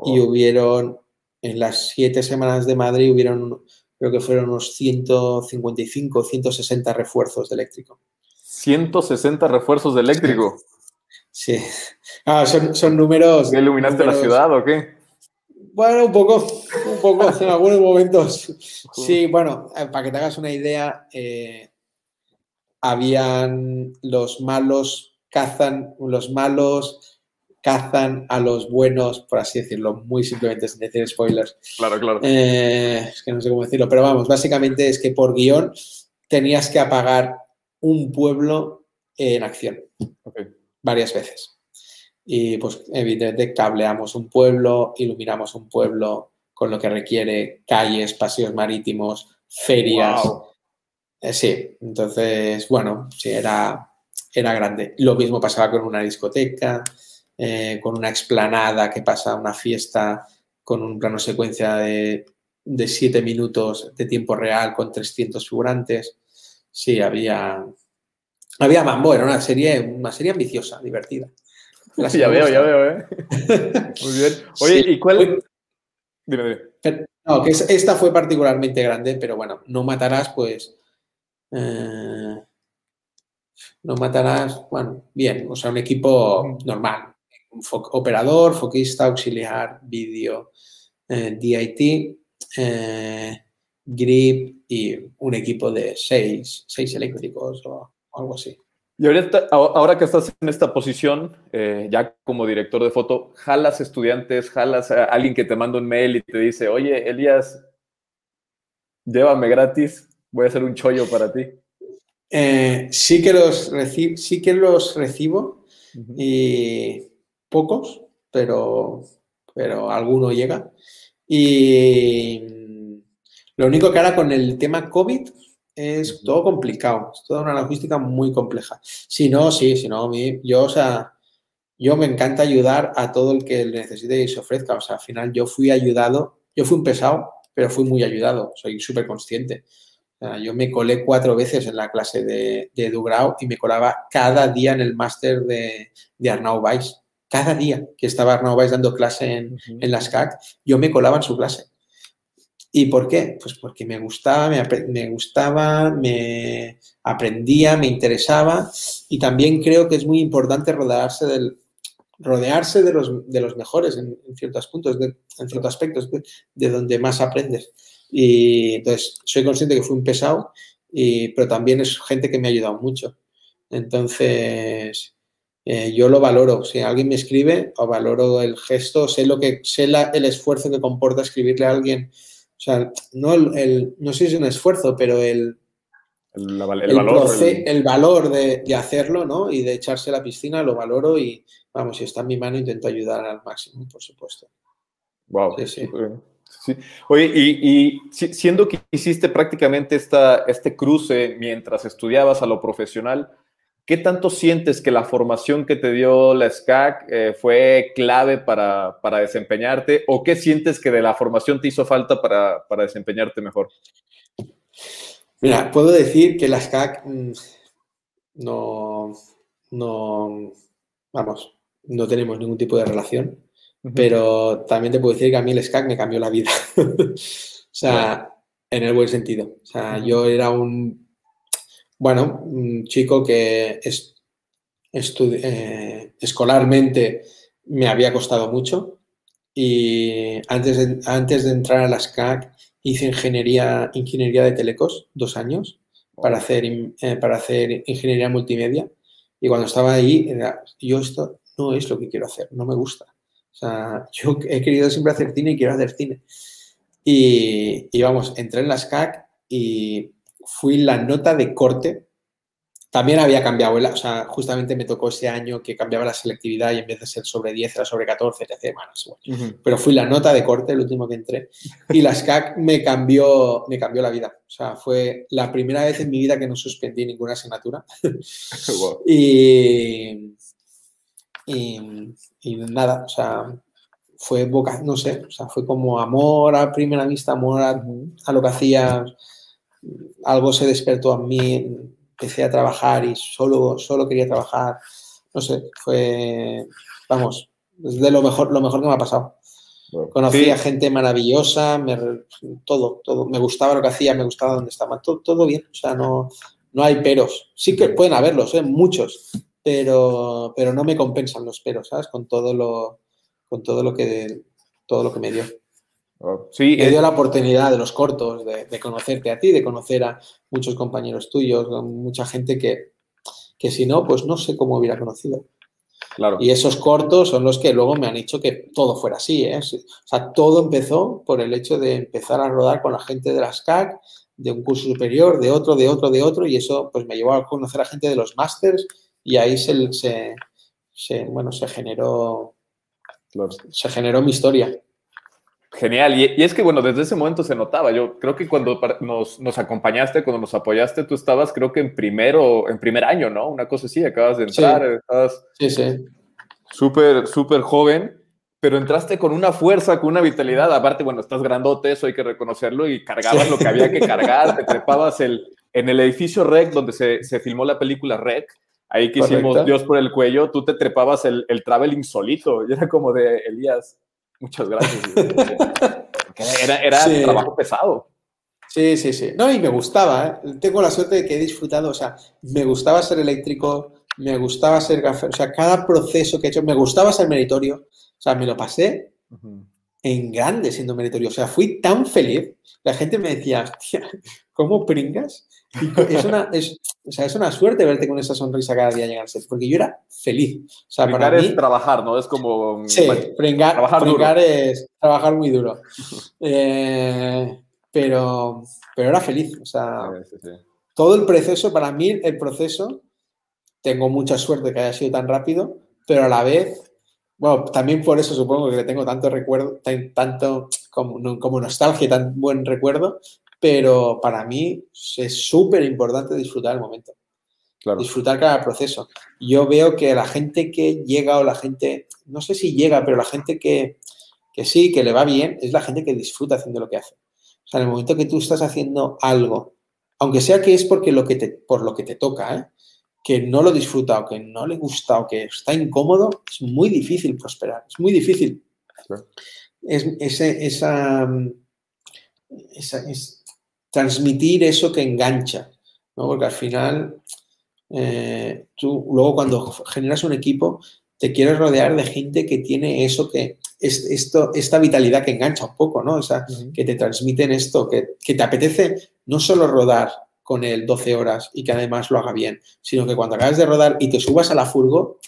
y hubieron en las siete semanas de Madrid hubieron, creo que fueron unos 155, 160 refuerzos de eléctrico. 160 refuerzos de eléctrico. Sí. Ah, son, números. iluminaste la ciudad o qué? Bueno, un poco, un poco, en algunos momentos. Sí, bueno, eh, para que te hagas una idea, eh, habían los malos cazan, los malos cazan a los buenos, por así decirlo, muy simplemente sin decir spoilers. Claro, claro. Eh, es que no sé cómo decirlo, pero vamos, básicamente es que por guion tenías que apagar un pueblo en acción varias veces. Y pues evidentemente cableamos un pueblo, iluminamos un pueblo con lo que requiere calles, paseos marítimos, ferias. Eh, sí, entonces, bueno, sí, era, era grande. Lo mismo pasaba con una discoteca, eh, con una explanada que pasa una fiesta con un plano secuencia de, de siete minutos de tiempo real con 300 figurantes. Sí, había, había mambo, era una serie, una serie ambiciosa, divertida. Sí, ya veo, ya veo, ¿eh? Muy bien. Oye, ¿y cuál? Dime, dime. no, que esta fue particularmente grande, pero bueno, no matarás, pues. Eh, no matarás, bueno, bien, o sea, un equipo normal. Un operador, foquista, auxiliar, vídeo, eh, DIT, eh, grip y un equipo de seis, seis eléctricos o algo así. Y ahorita, ahora que estás en esta posición, eh, ya como director de foto, jalas estudiantes, jalas a alguien que te manda un mail y te dice, oye, Elías, llévame gratis, voy a hacer un chollo para ti. Eh, sí, que los sí que los recibo y pocos, pero, pero alguno llega. Y lo único que ahora con el tema COVID, es todo complicado, es toda una logística muy compleja. Si no, sí, si no, yo, o sea, yo me encanta ayudar a todo el que necesite y se ofrezca. O sea, al final yo fui ayudado, yo fui un pesado, pero fui muy ayudado, soy súper consciente. yo me colé cuatro veces en la clase de, de Dugrau y me colaba cada día en el máster de, de Arnau Weiss. Cada día que estaba Arnau Weiss dando clase en, en la SCAC, yo me colaba en su clase. ¿Y por qué? Pues porque me gustaba, me, gustaba, me aprendía, me interesaba y también creo que es muy importante rodearse del, rodearse de los, de los mejores en, ciertos puntos, en ciertos aspectos, de, donde más aprendes. Y entonces soy consciente que fui un pesado, y, pero también es gente que me ha ayudado mucho. Entonces, eh, yo lo valoro. Si alguien me escribe, o valoro el gesto, sé lo que sé el esfuerzo que comporta escribirle a alguien sea, no, el, no sé si es un esfuerzo, pero el, el, valor, el... valor de, hacerlo, ¿no? Y de echarse a la piscina, lo valoro y, vamos, si está en mi mano, intento ayudar al máximo, por supuesto. Wow. Sí, sí. Oye, y, siendo que hiciste prácticamente esta, este cruce mientras estudiabas a lo profesional, ¿Qué tanto sientes que la formación que te dio la SCAC eh, fue clave para, desempeñarte? ¿O qué sientes que de la formación te hizo falta para, desempeñarte mejor? Mira, puedo decir que la SCAC mm, no, no, vamos, no tenemos ningún tipo de relación, pero también te puedo decir que a mí el SCAC me cambió la vida. o sea, en el buen sentido. O sea, yo era un bueno, un chico que es, eh, escolarmente me había costado mucho y antes de, antes de entrar a las CAC hice ingeniería, ingeniería de telecos, dos años, para hacer, eh, para hacer ingeniería multimedia. Y cuando estaba ahí, yo esto no es lo que quiero hacer, no me gusta. O sea, yo he querido siempre hacer cine y quiero hacer cine. Y, y vamos, entré en las CAC y fui la nota de corte. También había cambiado, o sea, justamente me tocó ese año que cambiaba la selectividad y en vez de ser sobre 10 era sobre 14, etc. Pero fui la nota de corte, el último que entré. Y la SCAC me cambió, me cambió la vida. O sea, fue la primera vez en mi vida que no suspendí ninguna asignatura. y, y, nada, o sea, fue boca, no sé, o sea, fue como amor a primera vista, amor a, a lo que hacía algo se despertó a mí, empecé a trabajar y solo, solo quería trabajar. No sé, fue, vamos, es de lo mejor, lo mejor que me ha pasado. Conocí a gente maravillosa, me, todo, todo. Me gustaba lo que hacía, me gustaba donde estaba, todo, todo bien. O sea, no, no hay peros. Sí que pueden haberlos, ¿eh? muchos, pero, pero no me compensan los peros, ¿sabes? Con todo lo, con todo lo que, todo lo que me dio. Sí, me dio la oportunidad de los cortos, de, conocerte a ti, de conocer a muchos compañeros tuyos, mucha gente que, que si no, pues no sé cómo hubiera conocido. Claro. Y esos cortos son los que luego me han hecho que todo fuera así. ¿eh? O sea, todo empezó por el hecho de empezar a rodar con la gente de las CAC, de un curso superior, de otro, de otro, de otro, y eso pues me llevó a conocer a gente de los másters y ahí se, se, bueno, se generó, se generó mi historia. Genial, y, es que bueno, desde ese momento se notaba, yo creo que cuando nos, nos, acompañaste, cuando nos apoyaste, tú estabas creo que en primero, en primer año, ¿no? Una cosa así, acabas de entrar, sí. estabas sí, sí. súper, súper joven, pero entraste con una fuerza, con una vitalidad, aparte, bueno, estás grandote, eso hay que reconocerlo, y cargabas lo que había que cargar, te trepabas el, en el edificio REC, donde se, se filmó la película REC, ahí que hicimos Dios por el cuello, tú te trepabas el, el traveling solito, y era como de Elías Muchas gracias. era era trabajo pesado. Sí, sí, sí. No, y me gustaba. ¿eh? Tengo la suerte de que he disfrutado. O sea, me gustaba ser eléctrico, me gustaba ser café. O sea, cada proceso que he hecho, me gustaba ser meritorio. O sea, me lo pasé en grande siendo meritorio. O sea, fui tan feliz. La gente me decía, ¿cómo pringas? es una, es, o sea, es una suerte verte con esa sonrisa cada día llegar ser, porque yo era feliz. O sea, para mí, es trabajar, ¿no? Es como... Sí, trabajar, es trabajar muy duro. Eh, pero, pero era feliz. O sea, todo el proceso, para mí el proceso, tengo mucha suerte que haya sido tan rápido, pero a la vez, bueno, también por eso supongo que le tengo tanto recuerdo, tanto como, como nostalgia, tan buen recuerdo, pero para mí es súper importante disfrutar el momento. Disfrutar cada proceso. Yo veo que la gente que llega o la gente, no sé si llega, pero la gente que, que sí, que le va bien, es la gente que disfruta haciendo lo que hace. O sea, en el momento que tú estás haciendo algo, aunque sea que es porque lo que te, por lo que te toca, ¿eh? Que no lo disfruta o que no le gusta o que está incómodo, es muy difícil prosperar. Es muy difícil. Es, ese, esa, esa, es, transmitir eso que engancha, ¿no? Porque al final, eh, tú luego cuando generas un equipo, te quieres rodear de gente que tiene eso que, es, esto, esta vitalidad que engancha un poco, ¿no? O sea, que te transmiten esto, que, que te apetece no solo rodar con él 12 horas y que además lo haga bien, sino que cuando acabas de rodar y te subas a la furgo,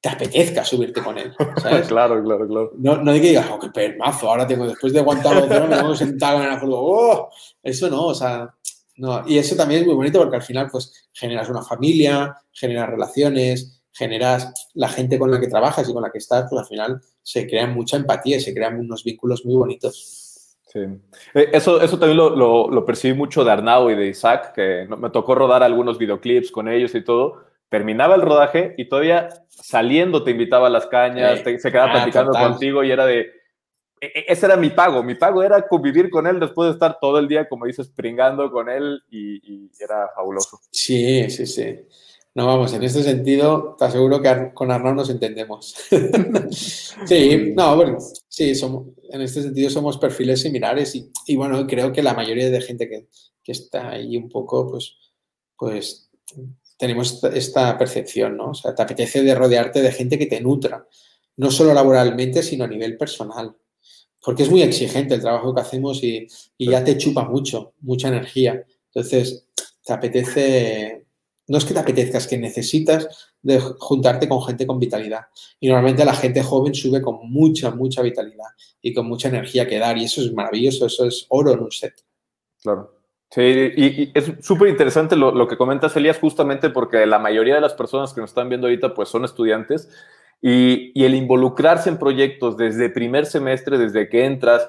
te apetezca subirte con él. ¿sabes? claro, claro, claro. No, no hay que digas, oh, qué permazo, ahora tengo, después de aguantar los dedos, me tengo sentado en el fútbol. ¡Oh! Eso no, o sea, no. Y eso también es muy bonito porque al final, pues, generas una familia, generas relaciones, generas la gente con la que trabajas y con la que estás, pues al final se crean mucha empatía y se crean unos vínculos muy bonitos. Sí. Eh, eso, eso también lo, lo, lo percibí mucho de Arnau y de Isaac, que me tocó rodar algunos videoclips con ellos y todo terminaba el rodaje y todavía saliendo te invitaba a las cañas, se quedaba ah, platicando contigo y era de, e, e, ese era mi pago, mi pago era convivir con él después de estar todo el día, como dices, pringando con él y, era fabuloso. Sí, sí, sí. No, vamos, en este sentido, te aseguro que con Arnaud nos entendemos. sí, no, bueno, sí, somos, en este sentido somos perfiles similares y, y bueno, creo que la mayoría de gente que, está ahí un poco, pues, pues tenemos esta percepción, ¿no? O sea, te apetece de rodearte de gente que te nutra, no solo laboralmente, sino a nivel personal. Porque es muy exigente el trabajo que hacemos y, ya te chupa mucho, mucha energía. Entonces, te apetece, no es que te apetezca, es que necesitas de juntarte con gente con vitalidad. Y normalmente la gente joven sube con mucha, mucha vitalidad y con mucha energía que dar. Y eso es maravilloso, eso es oro en un set. Claro. Sí, y, es súper interesante lo, lo, que comentas, Elías, justamente porque la mayoría de las personas que nos están viendo ahorita pues son estudiantes y, y, el involucrarse en proyectos desde primer semestre, desde que entras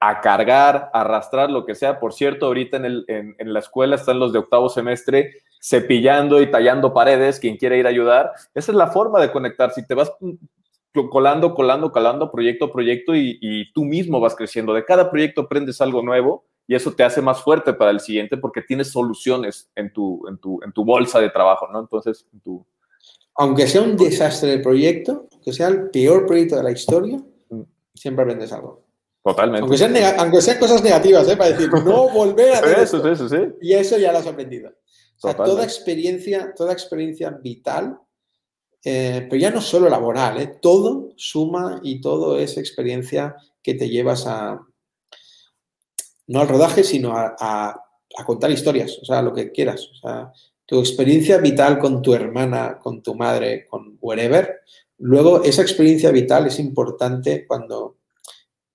a cargar, a arrastrar, lo que sea. Por cierto, ahorita en, el, en, en la escuela están los de octavo semestre cepillando y tallando paredes, quien quiere ir a ayudar. Esa es la forma de conectar. Si te vas colando, colando, colando proyecto a proyecto y, y tú mismo vas creciendo. De cada proyecto aprendes algo nuevo y eso te hace más fuerte para el siguiente porque tienes soluciones en tu, en tu, en tu bolsa de trabajo, ¿no? Entonces, tu... Aunque sea un desastre el proyecto, que sea el peor proyecto de la historia, mm. siempre aprendes algo. Totalmente. Aunque sean, aunque sean cosas negativas, ¿eh? Para decir, no volver a hacer eso, Eso, sí. Y eso ya lo has aprendido. O sea, toda experiencia, toda experiencia vital, eh, pero ya no solo laboral, ¿eh? todo suma y todo es experiencia que te llevas a, no al rodaje, sino a, contar historias, o sea, lo que quieras. O sea, tu experiencia vital con tu hermana, con tu madre, con wherever. Luego, esa experiencia vital es importante cuando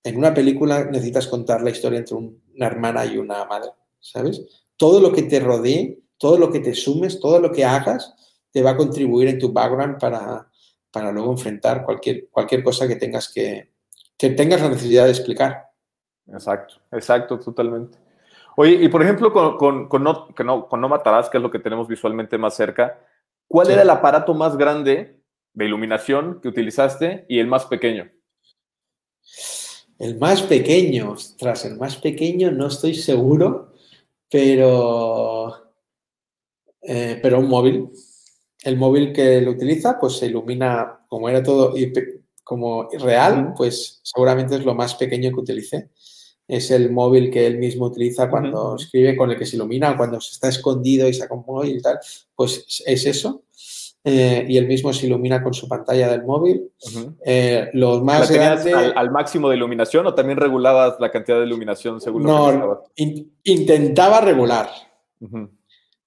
en una película necesitas contar la historia entre una hermana y una madre, ¿sabes? Todo lo que te rodee, todo lo que te sumes, todo lo que hagas, te va a contribuir en tu background para, para luego enfrentar cualquier, cualquier cosa que tengas que, que tengas la necesidad de explicar. Exacto, exacto, totalmente. Oye, y por ejemplo, con, con, no, que no, con No Matarás, que es lo que tenemos visualmente más cerca, ¿cuál era el aparato más grande de iluminación que utilizaste y el más pequeño? El más pequeño, ostras, el más pequeño no estoy seguro, pero, eh, pero un móvil. El móvil que lo utiliza, pues se ilumina, como era todo como real, pues seguramente es lo más pequeño que utilicé. Es el móvil que él mismo utiliza cuando escribe, con el que se ilumina, cuando se está escondido y saca un móvil y tal, pues es eso. Eh, y él mismo se ilumina con su pantalla del móvil. Eh, los más al, máximo de iluminación o también regulabas la cantidad de iluminación según lo no, intentaba regular.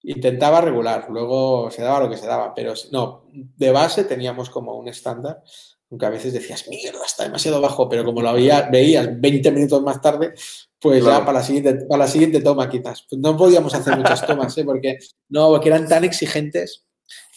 Intentaba regular, luego se daba lo que se daba, pero no, de base teníamos como un estándar, aunque a veces decías, mierda, está demasiado bajo, pero como lo había, veías 20 minutos más tarde, pues ya para la, siguiente, para la siguiente toma quizás. Pues no podíamos hacer muchas tomas, ¿eh? porque, no, porque eran tan exigentes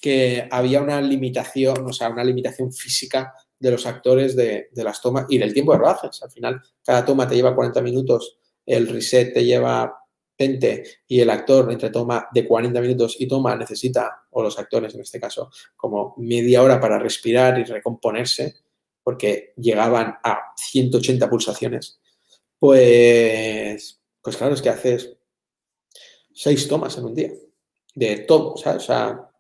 que había una limitación, o sea, una limitación física de los actores de, las tomas y del tiempo de rodajes. Al final, cada toma te lleva 40 minutos, el reset te lleva 20 y el actor entre toma de 40 minutos y toma necesita, o los actores en este caso, como media hora para respirar y recomponerse, porque llegaban a 180 pulsaciones. Pues, pues claro, es que haces seis tomas en un día, de todo. O sea,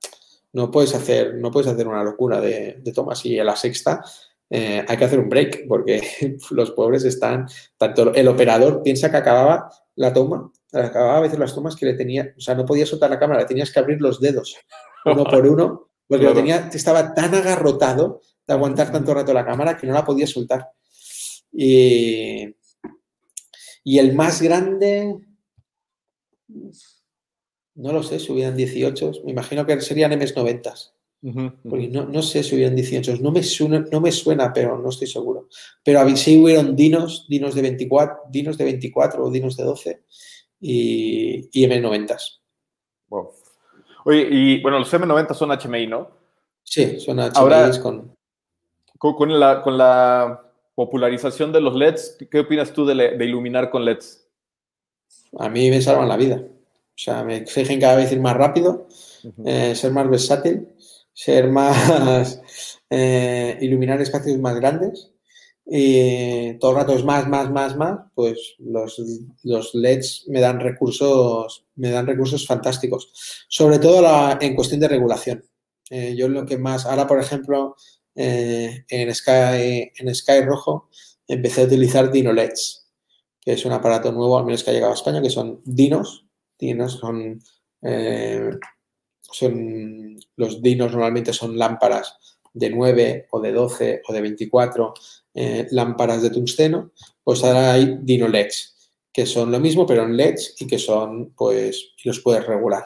no puedes hacer, no puedes hacer una locura de, tomas y a la sexta eh, hay que hacer un break porque los pobres están, tanto el operador piensa que acababa la toma, acababa a veces las tomas que le tenía, o sea, no podía soltar la cámara, le tenías que abrir los dedos uno por uno porque lo tenía, estaba tan agarrotado de aguantar tanto rato la cámara que no la podía soltar. Y, y el más grande, no lo sé, subían 18. Me imagino que serían MS90. no, sé si hubieran 18. No me, suena, no me suena, pero no estoy seguro. Pero sí hubieron dinos, dinos de 24, dinos de 24 o dinos de 12 y, y M90. Oye, y bueno, los M90 son HMI, ¿no? Sí, son HMI con... con... la, con la popularización de los LEDs, ¿qué opinas tú de, de iluminar con LEDs? A mí me salvan la vida. O sea, me exigen cada vez ir más rápido, eh, ser más versátil, ser más, eh, iluminar espacios más grandes y todo el rato es más, más, más, más, pues los, los LEDs me dan recursos, me dan recursos fantásticos. Sobre todo en cuestión de regulación. Eh, yo lo que más, ahora por ejemplo, en, Sky, en Sky Rojo empecé a utilizar Dino LEDs, que es un aparato nuevo, al menos que ha llegado a España, que son dinos, son, eh, son, los dinos normalmente son lámparas de 9 o de 12 o de 24 eh, lámparas de tungsteno, pues ahora hay dino LEDs, que son lo mismo pero en LEDs y que son, pues, y los puedes regular.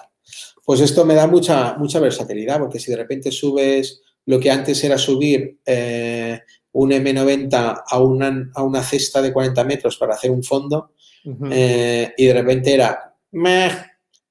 Pues esto me da mucha, mucha versatilidad, porque si de repente subes lo que antes era subir eh, un M90 a una, a una cesta de 40 metros para hacer un fondo, y de repente era meh,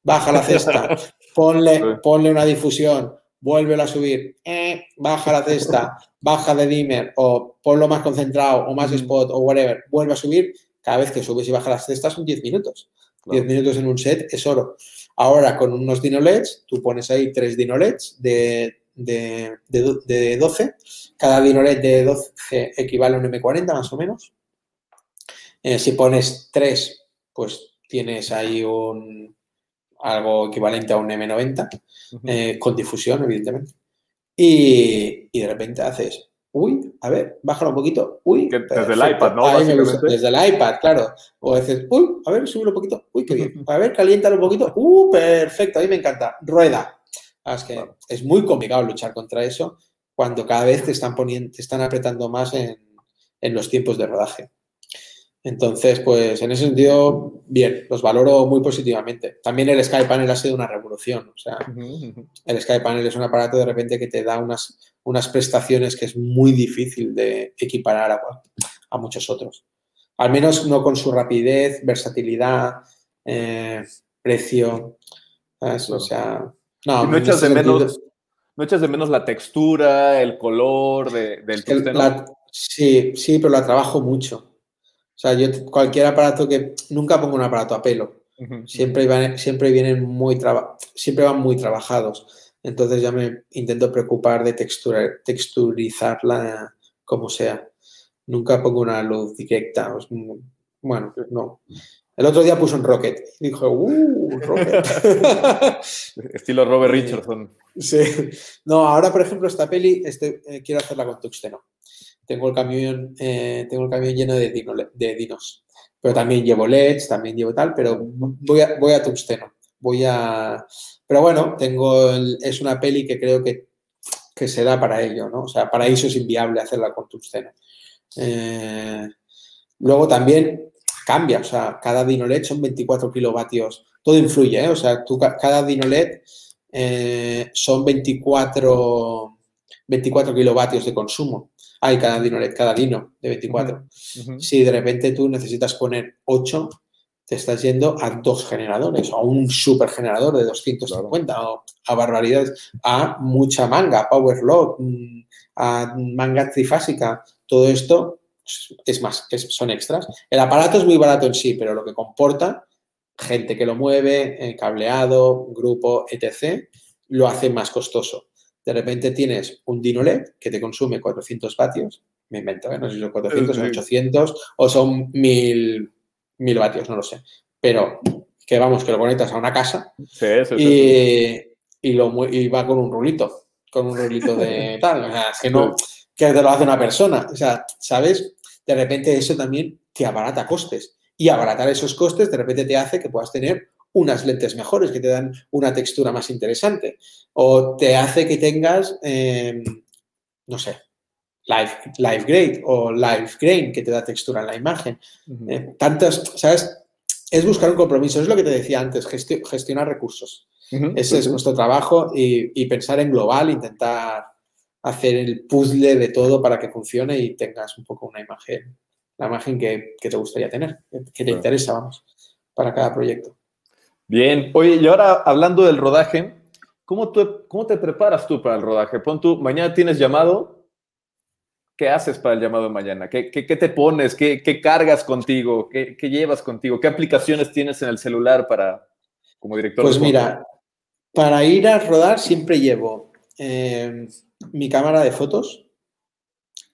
baja la cesta, ponle, ponle una difusión, vuélvelo a subir, eh, baja la cesta, baja de dimmer o ponlo más concentrado o más spot o whatever, vuelve a subir, cada vez que subes y bajas las cestas son 10 minutos. 10 minutos en un set es oro. Ahora con unos Dino LEDs, tú pones ahí tres Dino LEDs de, de, 12. Cada Dino LED de 12 equivale a un M40 más o menos. Eh, si pones tres, pues tienes ahí un algo equivalente a un M90 eh, con difusión, evidentemente. Y, de repente haces, uy, a ver, bájalo un poquito, uy. Desde el iPad, ¿no? Desde el iPad, claro. O dices, uy, a ver, súbelo un poquito, uy, qué bien. A ver, caliéntalo un poquito, uh, perfecto, a mí me encanta. Rueda. Ah, es que es muy complicado luchar contra eso cuando cada vez te están poniendo, te están apretando más en, en los tiempos de rodaje. Entonces, pues en ese sentido, bien, los valoro muy positivamente. También el Sky Panel ha sido una revolución. O sea, el Sky Panel es un aparato de repente que te da unas, unas prestaciones que es muy difícil de equiparar a, muchos otros. Al menos no con su rapidez, versatilidad, eh, precio. O sea, no, no echas, de menos, no echas de menos la textura, el color del Sí, sí, pero la trabajo mucho. O sea, yo cualquier aparato que nunca pongo un aparato a pelo. Siempre, van, siempre vienen muy siempre van muy trabajados. Entonces ya me intento preocupar de texturizarla como sea. Nunca pongo una luz directa. Bueno, no. El otro día puso un Rocket. Y dijo, ¡uh! Rocket. Estilo Robert Richardson. Sí. No, ahora, por ejemplo, esta peli este, eh, quiero hacerla con tuxteno. Tengo el camión, eh, tengo el camión lleno de, de dinos. Pero también llevo LEDs, también llevo tal, pero voy a, voy a tungsteno. Voy a. Pero bueno, tengo es una peli que creo que, que se da para ello, ¿no? O sea, para eso es inviable hacerla con tungsteno. Eh, luego también cambia, o sea, cada Dino LED son 24 kilovatios. Todo influye, ¿eh? O sea, tú, cada Dino LED eh, son 24, 24 kilovatios de consumo hay cada dino, cada dino de 24. Si de repente tú necesitas poner 8, te estás yendo a dos generadores, o a un supergenerador de 250, o a barbaridades, a mucha manga, power load, mm, a manga trifásica. Todo esto es más, son extras. El aparato es muy barato en sí, pero lo que comporta, gente que lo mueve, eh, cableado, grupo, etc., lo hace más costoso de repente tienes un Dino LED que te consume 400 vatios, me invento, ¿eh? no sé si son 400 o 800 o son 1000, vatios, no lo sé, pero que vamos, que lo conectas a una casa y, lo, y va con un rulito, con un rulito de tal, o sea, es que no, que te lo hace una persona, o sea, ¿sabes? De repente eso también te abarata costes. Y abaratar esos costes de repente te hace que puedas tener unas lentes mejores que te dan una textura más interesante. O te hace que tengas, em, no sé, live, live grade o live grain que te da textura en la imagen. Eh, tantas, ¿sabes? Es buscar un compromiso. Es lo que te decía antes, gestionar recursos. Ese es nuestro trabajo y, pensar en global, intentar hacer el puzzle de todo para que funcione y tengas un poco una imagen, la imagen que, te gustaría tener, que te interesa, vamos, para cada proyecto. Bien, oye, y ahora hablando del rodaje, ¿cómo, tú, ¿cómo te preparas tú para el rodaje? Pon tú, mañana tienes llamado, ¿qué haces para el llamado de mañana? ¿Qué, qué, te pones? ¿Qué, ¿Qué, cargas contigo? ¿Qué, llevas contigo? ¿Qué aplicaciones tienes en el celular para, como director? Pues mira, para ir a rodar siempre llevo eh, mi cámara de fotos,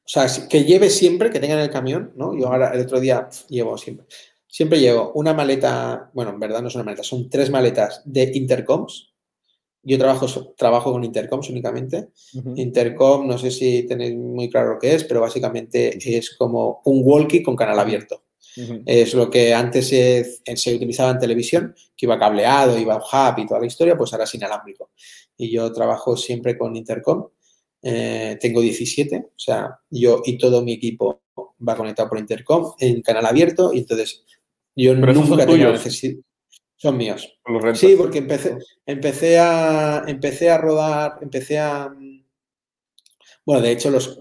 o sea, que lleve siempre, que tenga en el camión, ¿no? Yo ahora el otro día llevo siempre Siempre llevo una maleta, bueno, en verdad no es una maleta, son tres maletas de intercoms. Yo trabajo, trabajo con intercoms únicamente. Intercom, no sé si tenéis muy claro lo que es, pero básicamente es como un walkie con canal abierto. Es lo que antes se, utilizaba en televisión, que iba cableado, iba hub y toda la historia, pues ahora es inalámbrico. Y yo trabajo siempre con intercom. Eh, tengo 17, o sea, yo y todo mi equipo va conectado por intercom en canal abierto y entonces yo nunca tenía necesidad. Son míos. sí, porque empecé, empecé, a, empecé a rodar, empecé a... Bueno, de hecho, los,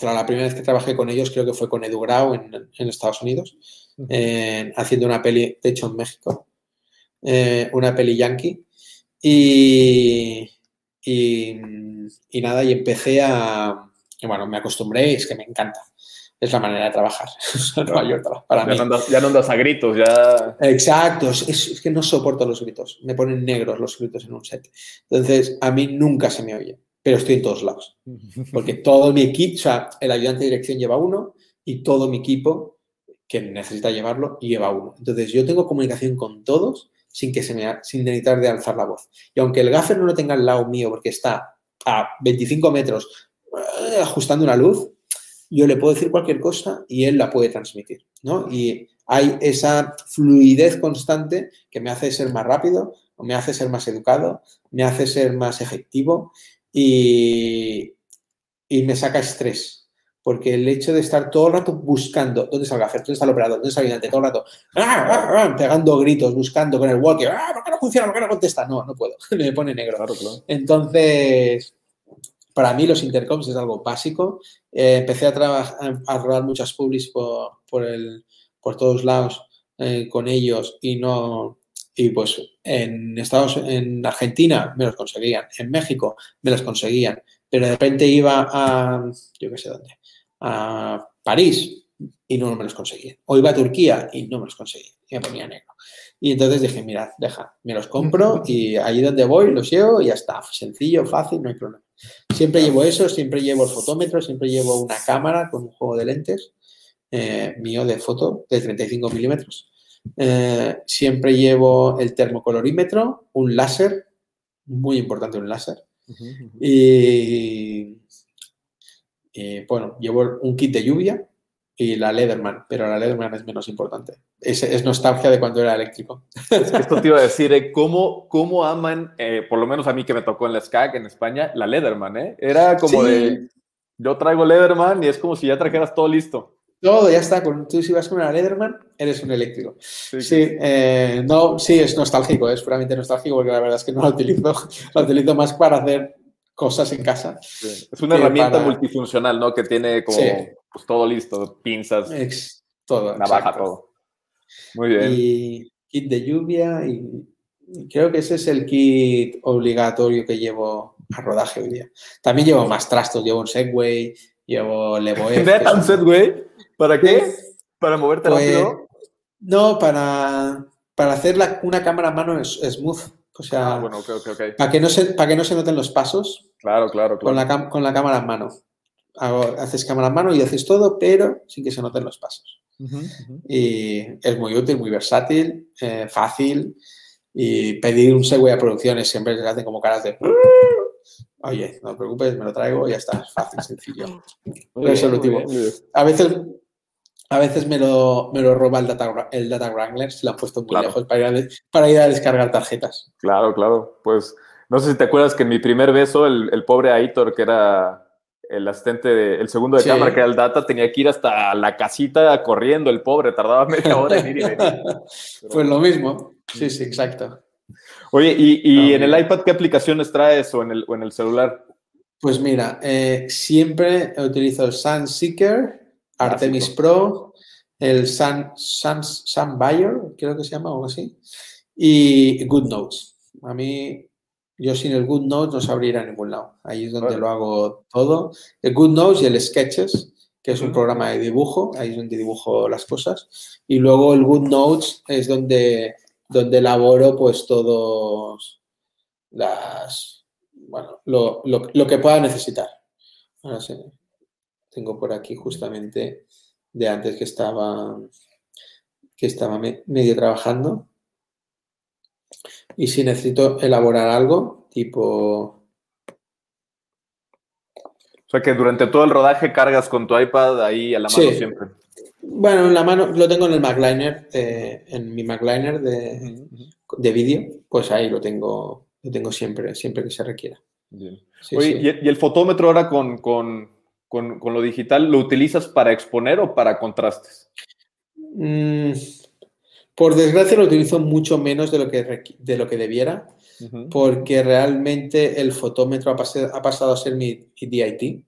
la primera vez que trabajé con ellos creo que fue con Edu Grau en, Estados Unidos, haciendo una peli, de hecho en México, eh, una peli yankee. Y, y, y, nada, y empecé a... bueno, me acostumbré, es que me encanta es la manera de trabajar para ya No ya no andas a gritos, ya... Exacto, es, que no soporto los gritos, me ponen negros los gritos en un set. Entonces, a mí nunca se me oye, pero estoy en todos lados. Porque todo mi equipo, o sea, el ayudante de dirección lleva uno y todo mi equipo que necesita llevarlo lleva uno. Entonces, yo tengo comunicación con todos sin que se me sin necesitar de alzar la voz. Y aunque el gaffer no lo tenga al lado mío porque está a 25 metros eh, ajustando una luz, yo le puedo decir cualquier cosa y él la puede transmitir, ¿no? Y hay esa fluidez constante que me hace ser más rápido, me hace ser más educado, me hace ser más efectivo y, y me saca estrés. Porque el hecho de estar todo el rato buscando dónde está el gaffer, dónde está el operador, dónde está el ayudante, todo el rato ¡ah, ah, ah! pegando gritos, buscando con el walkie, ¿por qué no funciona? ¿Por qué no contesta? No, no puedo, me pone negro. Entonces, para mí los intercoms es algo básico. Eh, empecé a, trabajar, a rodar muchas publis por, por, el, por todos lados eh, con ellos y no y pues en Estados en Argentina me los conseguían, en México me los conseguían, pero de repente iba a yo qué sé dónde, a París y no me los conseguía. O iba a Turquía y no me los conseguía. Y me ponía negro. Y entonces dije, mira, deja, me los compro y ahí donde voy los llevo y ya está. Sencillo, fácil, no hay problema. Siempre llevo eso, siempre llevo el fotómetro, siempre llevo una cámara con un juego de lentes eh, mío de foto de 35 milímetros. Eh, siempre llevo el termocolorímetro, un láser, muy importante un láser. y, bueno, llevo un kit de lluvia y la Leatherman, pero la Leatherman es menos importante. Es, es nostalgia de cuando era eléctrico. esto te iba a decir, ¿eh? ¿Cómo, ¿cómo, aman, eh, por lo menos a mí que me tocó en la SCAC en España, la Leatherman? ¿eh? Era como de, yo traigo Leatherman y es como si ya trajeras todo listo. Todo, ya está. Tú si vas con una Leatherman, eres un eléctrico. Sí, eh, no, sí, es nostálgico, es puramente nostálgico porque la verdad es que no la utilizo. La utilizo más para hacer cosas en casa. Es una herramienta multifuncional, ¿no? Que tiene como pues, todo listo, pinzas, todo, navaja, todo. Muy bien. Y kit de lluvia y creo que ese es el kit obligatorio que llevo a rodaje hoy día. También llevo más trastos, llevo un Segway, llevo Levoef. un Segway? ¿Para qué? ¿Para moverte pues, rápido? No, para, para hacer una cámara a mano es, smooth. O sea, ah, Para, que no se, para que no se noten los pasos. Claro, claro, claro. Con la, con la cámara en mano. Haces cámara en mano y haces todo, pero sin que se noten los pasos. Y es muy útil, muy versátil, eh, fácil. Y pedir un Segway a producciones siempre se hacen como caras de. Oye, no te preocupes, me lo traigo y ya está. Fácil, sencillo. Resolutivo. A veces a veces me lo, me lo roba el Data, el data Wrangler, se lo han puesto muy lejos para ir, a, para ir, a, descargar tarjetas. Claro, claro. Pues no sé si te acuerdas que en mi primer beso, el, el pobre Aitor, que era el asistente, de, el segundo de cámara, que era el Data, tenía que ir hasta la casita corriendo, el pobre, tardaba media hora en ir y venir. pues lo mismo. Sí, sí, exacto. Oye, ¿y, y en el iPad qué aplicaciones traes o en el, o en el celular? Pues mira, eh, siempre utilizo el Sunseeker Artemis Pro, el Sun, Sun, Sun Buyer, creo que se llama o algo así, y GoodNotes. A mí, yo sin el GoodNotes no sabría ir a ningún lado. Ahí es donde lo hago todo. El GoodNotes y el Sketches, que es un programa de dibujo, ahí es donde dibujo las cosas. Y luego el GoodNotes es donde, donde elaboro pues todos las, bueno, lo, lo que pueda necesitar. Ahora sí. Tengo por aquí justamente de antes que estaba, que estaba medio trabajando. Y si necesito elaborar algo, tipo... O sea que durante todo el rodaje cargas con tu iPad ahí a la mano siempre. Bueno, en la mano lo tengo en el MacLiner, en mi MacLiner de, de vídeo, pues ahí lo tengo, lo tengo siempre, siempre que se requiera. Oye, ¿y, el fotómetro ahora con, con, lo digital, ¿lo utilizas para exponer o para contrastes? Mm, por desgracia lo utilizo mucho menos de lo que, de lo que debiera, porque realmente el fotómetro ha, pasado a ser mi, DIT.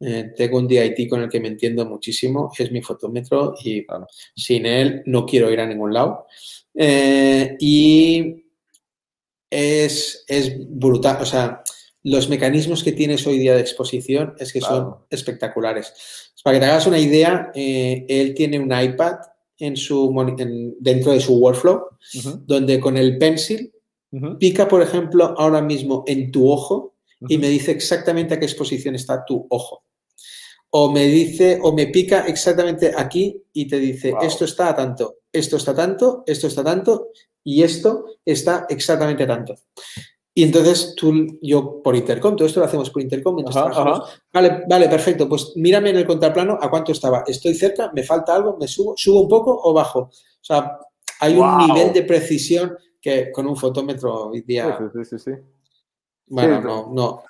Eh, tengo un DIT con el que me entiendo muchísimo, es mi fotómetro y sin él no quiero ir a ningún lado. Eh, y es, es brutal, o sea, los mecanismos que tienes hoy día de exposición es que son espectaculares. Para que te hagas una idea, eh, él tiene un iPad en su, dentro de su workflow, donde con el pencil pica, por ejemplo, ahora mismo en tu ojo y me dice exactamente a qué exposición está tu ojo. O me dice, o me pica exactamente aquí y te dice, esto está a tanto, esto está tanto, esto está tanto y esto está exactamente tanto. Y entonces tú, yo por intercom, todo esto lo hacemos por intercom. Vale, vale, perfecto. Pues mírame en el contraplano a cuánto estaba. Estoy cerca, me falta algo, me subo, subo un poco o bajo. O sea, hay un nivel de precisión que con un fotómetro hoy día. Sí, sí, sí. Bueno, no, no,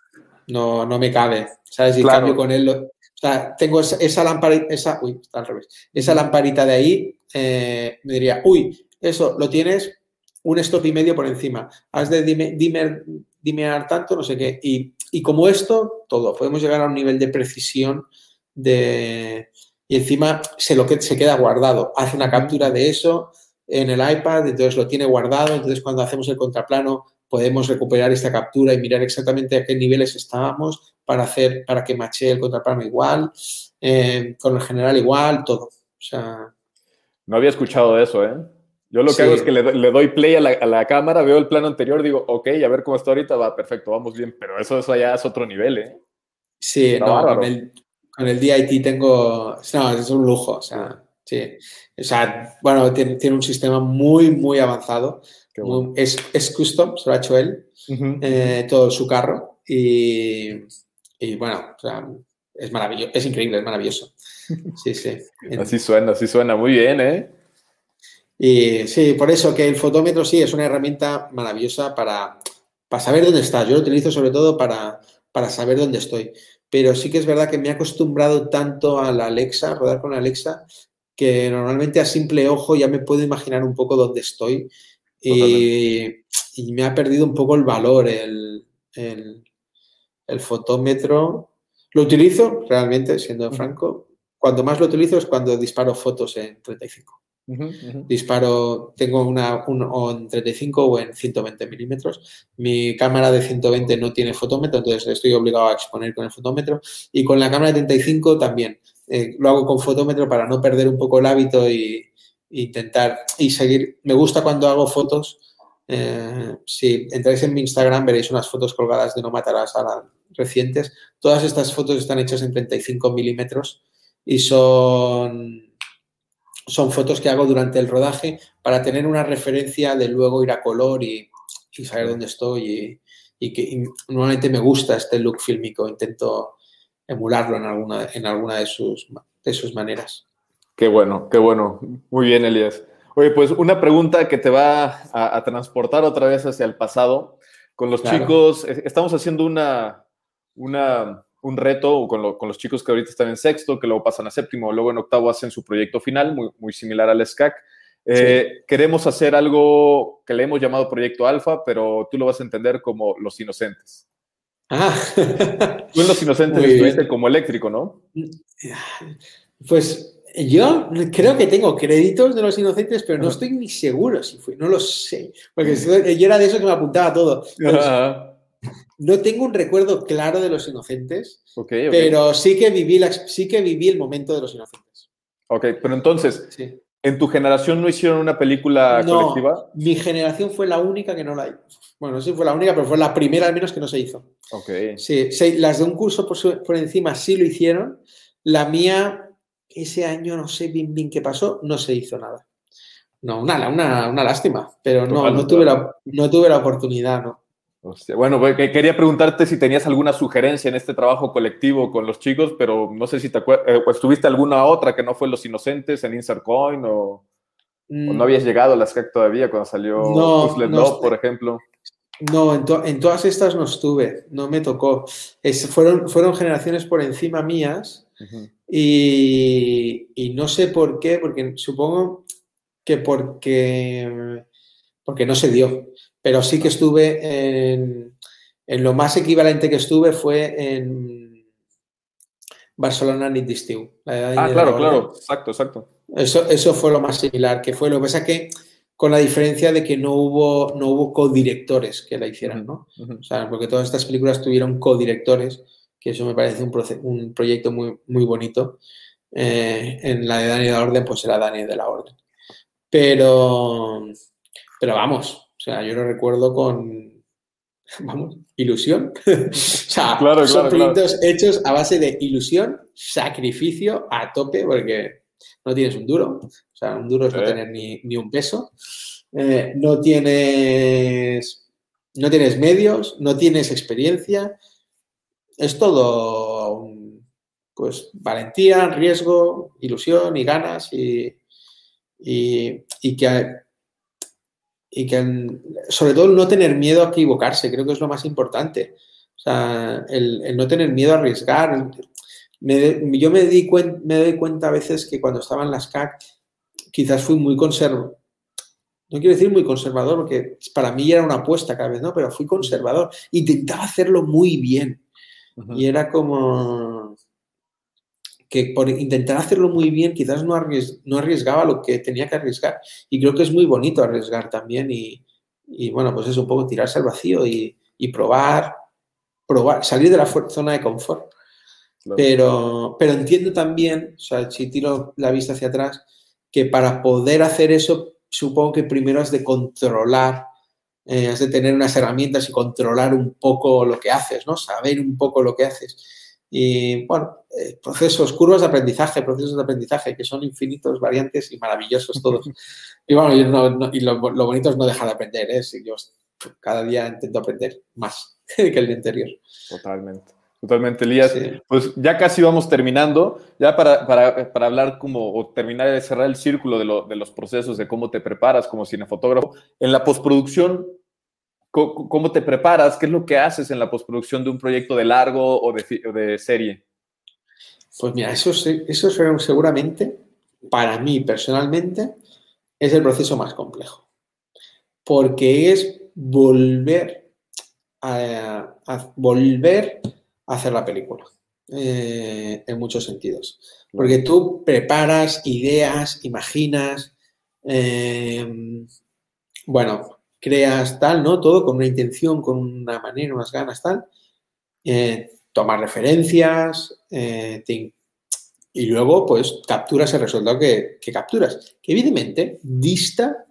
no, no me cabe. ¿Sabes? Y cambio con él. o sea, tengo esa, lamparita, esa, uy, está al revés. Esa lamparita de ahí, eh, me diría, uy, eso lo tienes un stop y medio por encima. Has de dime, tanto, no sé qué. Y, como esto, todo. Podemos llegar a un nivel de precisión de... Y encima se, lo que, se queda guardado. Hace una captura de eso en el iPad, entonces lo tiene guardado. Entonces, cuando hacemos el contraplano, podemos recuperar esta captura y mirar exactamente a qué niveles estábamos para hacer, para que mache el contraplano igual, eh, con el general igual, todo. O sea... No había escuchado eso, ¿eh? Yo lo que hago es que le, doy play a la, cámara, veo el plano anterior, digo, ok, a ver cómo está ahorita, va, perfecto, vamos bien, pero eso, eso ya es otro nivel, ¿eh? Sí, no, con el, con el, DIT tengo, no, es un lujo, o sea, sí. O sea, bueno, tiene, tiene un sistema muy, muy avanzado, es, es, custom, se lo ha hecho él, eh, todo su carro, y, y bueno, o sea, es maravilloso, es increíble, es maravilloso. Sí, sí. así suena, así suena, muy bien, ¿eh? Y sí, por eso que el fotómetro sí es una herramienta maravillosa para, para saber dónde estás. Yo lo utilizo sobre todo para, para saber dónde estoy. Pero sí que es verdad que me he acostumbrado tanto a la Alexa, a rodar con Alexa, que normalmente a simple ojo ya me puedo imaginar un poco dónde estoy. Y, y, me ha perdido un poco el valor el, el, el fotómetro. Lo utilizo realmente, siendo franco. Cuando más lo utilizo es cuando disparo fotos en 35. Disparo, tengo una un, en 35 o en 120 milímetros. Mi cámara de 120 no tiene fotómetro, entonces estoy obligado a exponer con el fotómetro. Y con la cámara de 35 también. Eh, lo hago con fotómetro para no perder un poco el hábito y, intentar y seguir. Me gusta cuando hago fotos. Eh, si entráis en mi Instagram veréis unas fotos colgadas de No Matarás a recientes. Todas estas fotos están hechas en 35 milímetros y son son fotos que hago durante el rodaje para tener una referencia de luego ir a color y, saber dónde estoy y, que normalmente me gusta este look fílmico, intento emularlo en alguna, en alguna de, sus, de sus maneras. Qué bueno, qué bueno. Muy bien, Elías. Oye, pues una pregunta que te va a, transportar otra vez hacia el pasado. Con los chicos, estamos haciendo una, una un reto con, con, los chicos que ahorita están en sexto, que luego pasan a séptimo, luego en octavo hacen su proyecto final, muy, muy similar al SCAC. Eh, queremos hacer algo que le hemos llamado Proyecto Alfa, pero tú lo vas a entender como Los Inocentes. Ah. Tú en Los Inocentes estuviste como eléctrico, ¿no? Pues yo creo que tengo créditos de Los Inocentes, pero no estoy ni seguro si fue, no lo sé. Porque yo era de eso que me apuntaba todo. No tengo un recuerdo claro de los inocentes, pero sí que, viví sí que viví el momento de los inocentes. Ok, pero entonces, ¿en tu generación no hicieron una película no, colectiva? Mi generación fue la única que no la hizo. Bueno, sí fue la única, pero fue la primera al menos que no se hizo. Ok. Sí, las de un curso por, encima sí lo hicieron. La mía, ese año no sé bien bien qué pasó, no se hizo nada. No, una, una, una lástima, pero no, no, tuve la, no tuve la oportunidad, ¿no? Bueno, pues, quería preguntarte si tenías alguna sugerencia en este trabajo colectivo con los chicos, pero no sé si te acuerdas, eh, pues tuviste alguna otra que no fue Los Inocentes en Insert Coin o, no mm. habías llegado a la SCAC todavía cuando salió no, no, por ejemplo. No, en, todas estas no estuve, no me tocó. fueron, fueron generaciones por encima mías y, y no sé por qué, porque supongo que porque, porque no se dio pero sí que estuve en, en lo más equivalente que estuve fue en Barcelona Nit Distiu. Ah, claro, claro, exacto, exacto. Eso, eso fue lo más similar que fue. Lo que pasa que con la diferencia de que no hubo, no hubo codirectores que la hicieran, ¿no? O sea, porque todas estas películas tuvieron codirectores, que eso me parece un, un proyecto muy, muy bonito. Eh, en la de Dani de la Orden, pues era Dani de la Orden. Pero, pero vamos, sea, yo lo recuerdo con, vamos, ilusión. o sea, son proyectos hechos a base de ilusión, sacrificio a tope, porque no tienes un duro. O sea, un duro es no tener ni, un peso. Eh, no tienes no tienes medios, no tienes experiencia. Es todo pues valentía, riesgo, ilusión y ganas y, y, y que y que sobre todo no tener miedo a equivocarse, creo que es lo más importante. O sea, el, no tener miedo a arriesgar. yo me, di me doy cuenta a veces que cuando estaba en las CAC quizás fui muy conservador. No quiero decir muy conservador, porque para mí era una apuesta cada vez, ¿no? Pero fui conservador. Intentaba hacerlo muy bien. Y era como, que por intentar hacerlo muy bien quizás no, no arriesgaba lo que tenía que arriesgar. Y creo que es muy bonito arriesgar también y, bueno, pues es un poco tirarse al vacío y, probar, probar, salir de la zona de confort. Pero, pero entiendo también, o sea, si tiro la vista hacia atrás, que para poder hacer eso, supongo que primero has de controlar, eh, has de tener unas herramientas y controlar un poco lo que haces, ¿no? Saber un poco lo que haces. Y bueno, eh, procesos, curvas de aprendizaje, procesos de aprendizaje que son infinitos, variantes y maravillosos todos. y bueno, y lo, bonito es no dejar de aprender, ¿eh? yo cada día intento aprender más que el día anterior. Totalmente. Totalmente, Elías. Pues ya casi vamos terminando. Ya para, para, para, hablar como, o terminar de cerrar el círculo de, lo, de, los procesos, de cómo te preparas como cinefotógrafo. En la postproducción, ¿cómo, te preparas? ¿Qué es lo que haces en la postproducción de un proyecto de largo o de, serie? Pues mira, eso, eso seguramente, para mí personalmente, es el proceso más complejo. Porque es volver a, a volver hacer la película. Eh, en muchos sentidos. Porque tú preparas ideas, imaginas, eh, bueno, creas tal, ¿no? Todo con una intención, con una manera, unas ganas, tal. Eh, tomas referencias y luego, pues, capturas el resultado que, que capturas. Que evidentemente dista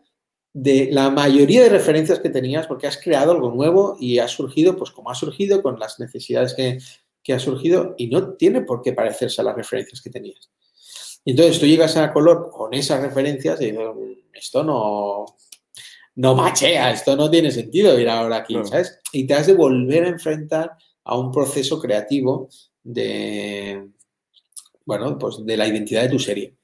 de la mayoría de referencias que tenías porque has creado algo nuevo y ha surgido, pues como ha surgido, con las necesidades que, que ha surgido y no tiene por qué parecerse a las referencias que tenías. Entonces tú llegas a color con esas referencias y dices, esto no, no machea, esto no tiene sentido ir ahora aquí, ¿sabes? Y te has de volver a enfrentar a un proceso creativo de, bueno, pues de la identidad de tu serie.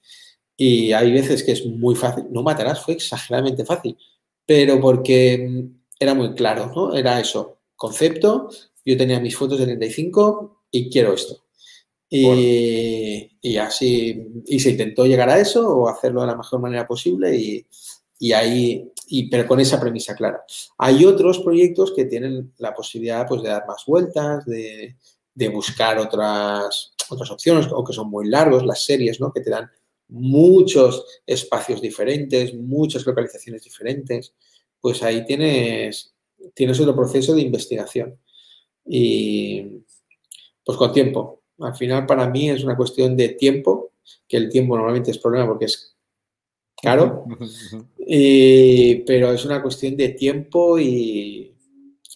Y hay veces que es muy fácil. No matarás, fue exageradamente fácil. Pero porque era muy claro, ¿no? Era eso. Concepto, yo tenía mis fotos de 35 y quiero esto. Y, y, así, y se intentó llegar a eso o hacerlo de la mejor manera posible y, y ahí, y, pero con esa premisa clara. Hay otros proyectos que tienen la posibilidad pues, de dar más vueltas, de, de buscar otras, otras opciones o que son muy largos, las series, ¿no? Que te dan muchos espacios diferentes, muchas localizaciones diferentes, pues ahí tienes, tienes otro proceso de investigación. Y pues con tiempo. Al final para mí es una cuestión de tiempo, que el tiempo normalmente es problema porque es caro, pero es una cuestión de tiempo y,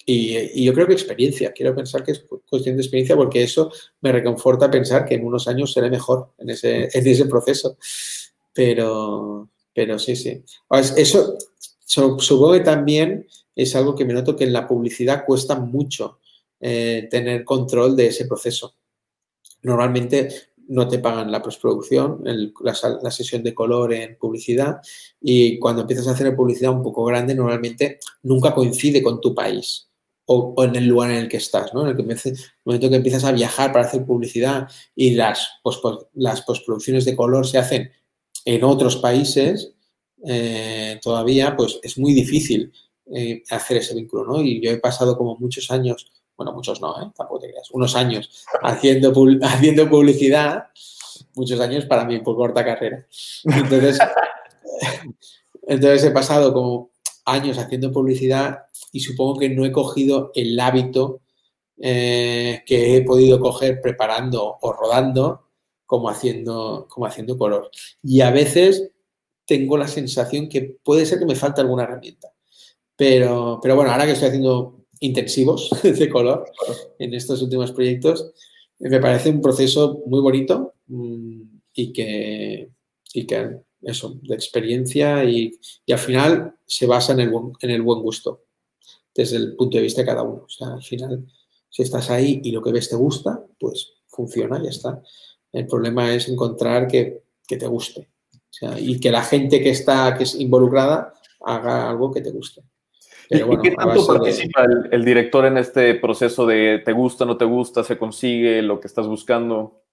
y, yo creo que experiencia. Quiero pensar que es cuestión de experiencia porque eso me reconforta pensar que en unos años seré mejor en ese, en ese proceso. Pero, pero sí, sí. Eso supongo que también es algo que me noto que en la publicidad cuesta mucho eh, tener control de ese proceso. Normalmente no te pagan la postproducción, la, sesión de color en publicidad y cuando empiezas a hacer publicidad un poco grande normalmente nunca coincide con tu país o, en el lugar en el que estás, ¿no? En el, que momento que empiezas a viajar para hacer publicidad y las, las postproducciones de color se hacen en otros países, eh, todavía pues es muy difícil eh, hacer ese vínculo, ¿no? Y yo he pasado como muchos años, bueno, muchos no, ¿eh? tampoco te creas, unos años haciendo, haciendo publicidad, muchos años para mi corta carrera. Entonces, entonces he pasado como años haciendo publicidad y supongo que no he cogido el hábito eh, que he podido coger preparando o rodando como haciendo, como haciendo color. Y a veces tengo la sensación que puede ser que me falta alguna herramienta. Pero, pero bueno, ahora que estoy haciendo intensivos de color en estos últimos proyectos, me parece un proceso muy bonito mm, y que, y que eso, de experiencia y, al final se basa en el, buen, en el buen gusto desde el punto de vista de cada uno. O sea, al final, si estás ahí y lo que ves te gusta, pues funciona, ya está. El problema es encontrar que, te guste y que la gente que está que es involucrada haga algo que te guste. ¿Y qué tanto participa el, director en este proceso de te gusta, no te gusta, se consigue lo que estás buscando?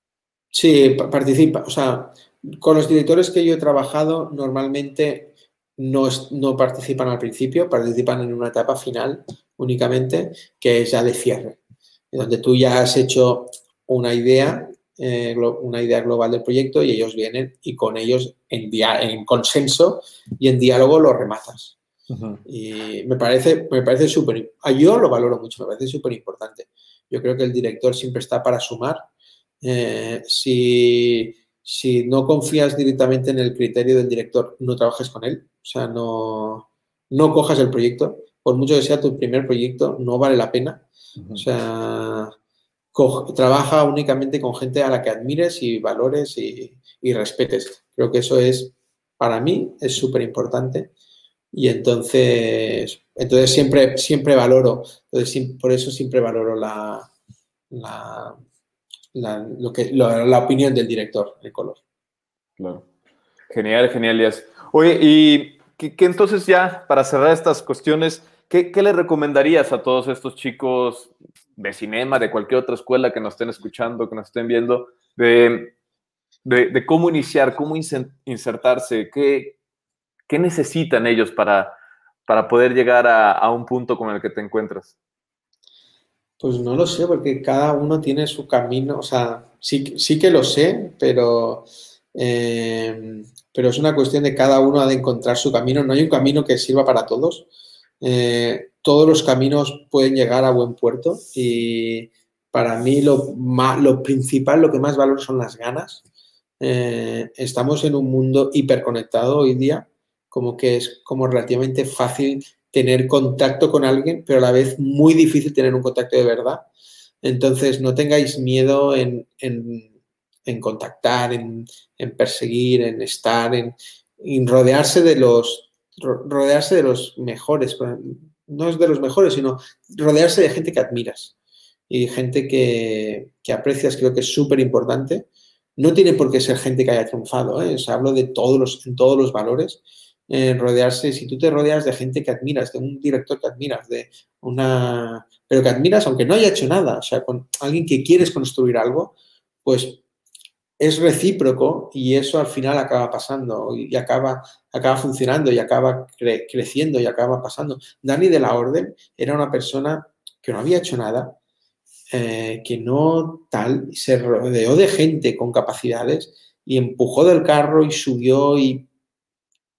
Sí, participa. O sea, con los directores que yo he trabajado, normalmente no, no participan al principio, participan en una etapa final únicamente, que es ya de cierre, donde tú ya has hecho una idea, eh, una idea global del proyecto y ellos vienen y con ellos en, en consenso y en diálogo lo rematas. Y me parece, me parece súper, yo lo valoro mucho, me parece súper importante. Yo creo que el director siempre está para sumar Eh, si, si no confías directamente en el criterio del director, no trabajes con él. O sea, no, no cojas el proyecto. Por mucho que sea tu primer proyecto, no vale la pena. O sea, trabaja únicamente con gente a la que admires y valores y, y respetes. Creo que eso es, para mí, es súper importante. Y entonces, entonces siempre, siempre valoro, entonces, por eso siempre valoro la, la, la, opinión del director de color. Claro. Genial, genial, Díaz. Oye, y que, entonces ya, para cerrar estas cuestiones, ¿qué, ¿qué, le recomendarías a todos estos chicos de cinema, de cualquier otra escuela que nos estén escuchando, que nos estén viendo, de, de, cómo iniciar, cómo insertarse, qué, qué necesitan ellos para, para poder llegar a, un punto con el que te encuentras? Pues no lo sé, porque cada uno tiene su camino, o sea, sí, sí que lo sé, pero, eh, pero es una cuestión de cada uno ha de encontrar su camino. No hay un camino que sirva para todos. Eh, todos los caminos pueden llegar a buen puerto y para mí lo, lo principal, lo que más valoro son las ganas. Eh, estamos en un mundo hiperconectado hoy día, como que es como relativamente fácil tener contacto con alguien, pero a la vez muy difícil tener un contacto de verdad. Entonces, no tengáis miedo en, contactar, en, perseguir, en estar, en, rodearse de los rodearse de los mejores. No es de los mejores, sino rodearse de gente que admiras y gente que, aprecias, creo que es súper importante. No tiene por qué ser gente que haya triunfado, ¿eh? hablo de todos los, en todos los valores eh, rodearse, si tú te rodeas de gente que admiras, de un director que admiras, de una... pero que admiras aunque no haya hecho nada, o sea, con alguien que quieres construir algo, pues es recíproco y eso al final acaba pasando y acaba, acaba funcionando y acaba creciendo y acaba pasando. Dani de la Orden era una persona que no había hecho nada, eh, que no tal, se rodeó de gente con capacidades y empujó del carro y subió y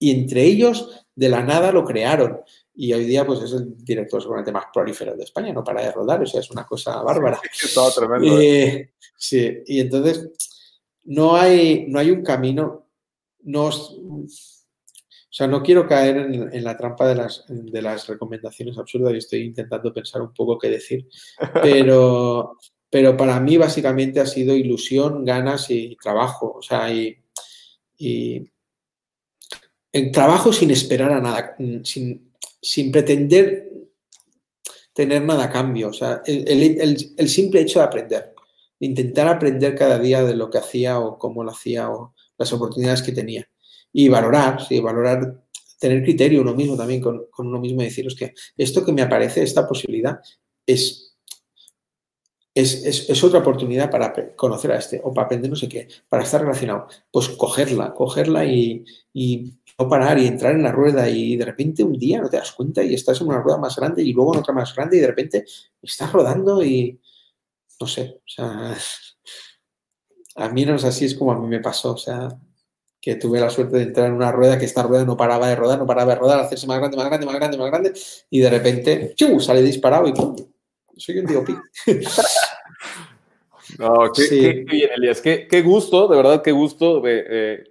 y entre ellos de la nada lo crearon. Y hoy día pues es el director seguramente más prolífero de España, no para de rodar, o sea, es una cosa bárbara. tremendo. ¿eh? sí, y entonces no hay, no hay un camino, no, o sea, no quiero caer en, la trampa de las, de las recomendaciones absurdas y estoy intentando pensar un poco qué decir, pero, pero para mí básicamente ha sido ilusión, ganas y trabajo, o sea, y en trabajo sin esperar a nada, mm, sin, pretender tener nada a cambio. O sea, el, simple hecho de aprender, de intentar aprender cada día de lo que hacía o cómo lo hacía o las oportunidades que tenía. Y valorar, sí, valorar, tener criterio uno mismo también con, uno mismo y deciros que esto que me aparece, esta posibilidad, es es, otra oportunidad para conocer a este o para aprender no sé qué, para estar relacionado. Pues cogerla, cogerla y, no parar y entrar en la rueda y de repente un día no te das cuenta y estás en una rueda más grande y luego en otra más grande y de repente estás rodando y no sé, o sea, a mí no es así, es como a mí me pasó, o sea, que tuve la suerte de entrar en una rueda que esta rueda no paraba de rodar, no paraba de rodar, hacerse más grande, más grande, más grande, más grande y de repente ¡chu! sale disparado y ¡pum! soy un tío No, qué, bien, Elías. Qué, gusto, de verdad, qué gusto eh,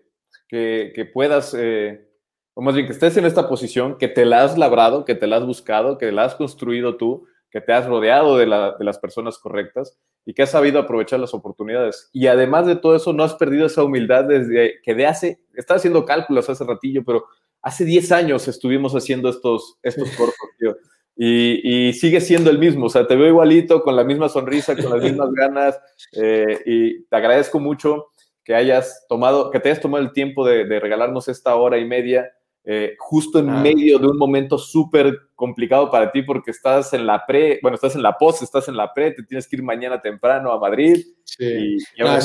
que, puedas, eh, o más bien que estés en esta posición, que te la has labrado, que te la has buscado, que la has construido tú, que te has rodeado de, las personas correctas y que has sabido aprovechar las oportunidades. Y además de todo eso, no has perdido esa humildad desde que de hace, estaba haciendo cálculos hace ratillo, pero hace 10 años estuvimos haciendo estos, estos cortos, tío. Y, sigue siendo el mismo, o sea, te veo igualito, con la misma sonrisa, con las mismas ganas, eh, y te agradezco mucho que hayas tomado, que te hayas tomado el tiempo de, regalarnos esta hora y media, eh, justo en ah. medio de un momento súper complicado para ti, porque estás en la pre, bueno, estás en la post, estás en la pre, te tienes que ir mañana temprano a Madrid. Sí.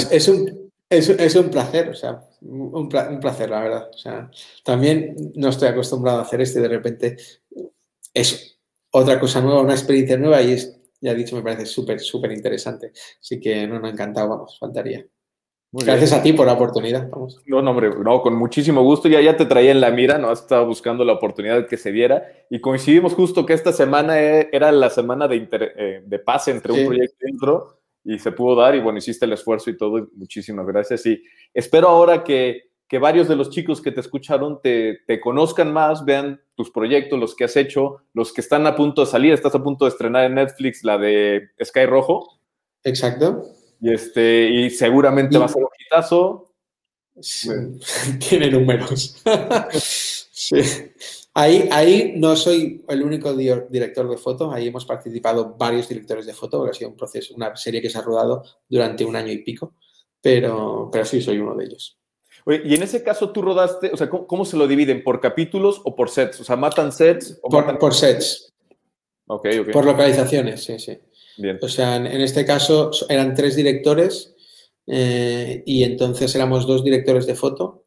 es, un, es, un placer, o sea, un, placer, la verdad. O sea, también no estoy acostumbrado a hacer esto y de repente es otra cosa nueva, una experiencia nueva y es, ya he dicho, me parece súper, súper interesante. Así que no, no, encantado, vamos, faltaría. Gracias a ti por la oportunidad. Vamos. No, no, hombre, no, con muchísimo gusto. Ya, ya te traía en la mira, no has estado buscando la oportunidad que se diera y coincidimos justo que esta semana e, era la semana de, eh, de pase entre un proyecto y otro y se pudo dar y bueno, hiciste el esfuerzo y todo, muchísimas gracias y espero ahora que, que varios de los chicos que te escucharon te, te, conozcan más, vean tus proyectos, los que has hecho, los que están a punto de salir, estás a punto de estrenar en Netflix la de Sky Rojo. Exacto. Y, este, y seguramente va a ser un hitazo. Sí, tiene números. sí. Ahí, ahí no soy el único director de foto, ahí hemos participado varios directores de foto, porque ha sido un proceso, una serie que se ha rodado durante un año y pico, pero, pero sí soy uno de ellos. Oye, y en ese caso tú rodaste, o sea, ¿cómo, se lo dividen? ¿Por capítulos o por sets? O sea, ¿matan sets? O por, matan... por sets. Ok, ok. Por localizaciones, sí, sí. Bien. O sea, en, en este caso eran tres directores eh, y entonces éramos dos directores de foto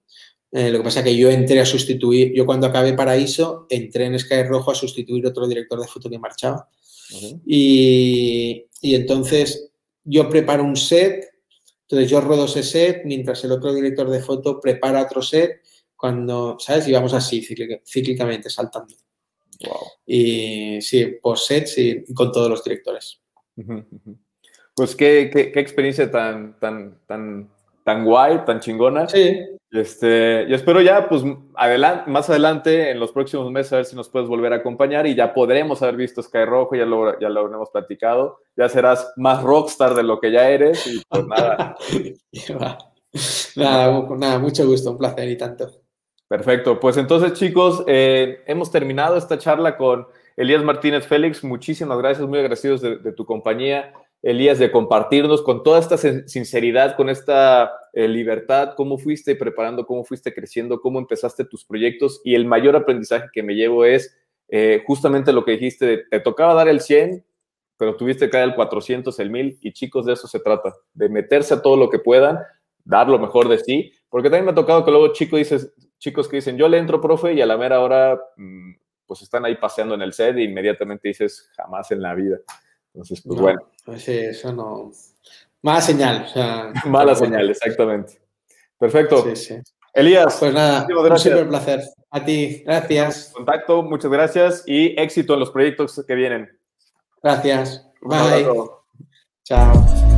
eh, lo que pasa es que yo entré a sustituir, yo cuando acabé Paraíso, entré en Sky Rojo a sustituir otro director de foto que marchaba. Y, y, entonces yo preparo un set, entonces yo rodo ese set mientras el otro director de foto prepara otro set, cuando, ¿sabes? Y vamos así, cíclicamente, saltando. Wow. Y sí, por sets y con todos los directores. Pues qué, qué, qué experiencia tan, tan, tan, tan guay, tan chingona. Sí. Este, yo espero ya, pues, adelante, más adelante, en los próximos meses, a ver si nos puedes volver a acompañar y ya podremos haber visto Sky Rojo, ya lo, ya lo habremos platicado. Ya serás más rockstar de lo que ya eres y pues nada. nada, nada, mucho gusto, un placer y tanto. Perfecto, pues entonces chicos, eh, hemos terminado esta charla con Elías Martínez Félix. Muchísimas gracias, muy agradecidos de, tu compañía. Elías, de compartirnos con toda esta sinceridad, con esta eh, libertad, cómo fuiste preparando, cómo fuiste creciendo, cómo empezaste tus proyectos y el mayor aprendizaje que me llevo es eh, justamente lo que dijiste, te tocaba dar el 100, pero tuviste que dar el 400, el 1000 y chicos, de eso se trata, de meterse a todo lo que puedan, dar lo mejor de sí, porque también me ha tocado que luego chicos, dices, chicos que dicen, yo le entro, profe, y a la mera hora, mmm, pues están ahí paseando en el set e inmediatamente dices, jamás en la vida. Entonces, pues no, bueno. Pues sí, eso no. Mala señal. O sea, Mala señal, exactamente. Perfecto. Sí, sí. Elías. Pues nada, un súper placer. A ti, gracias. Contacto, muchas gracias y éxito en los proyectos que vienen. Gracias. Bye. Chao.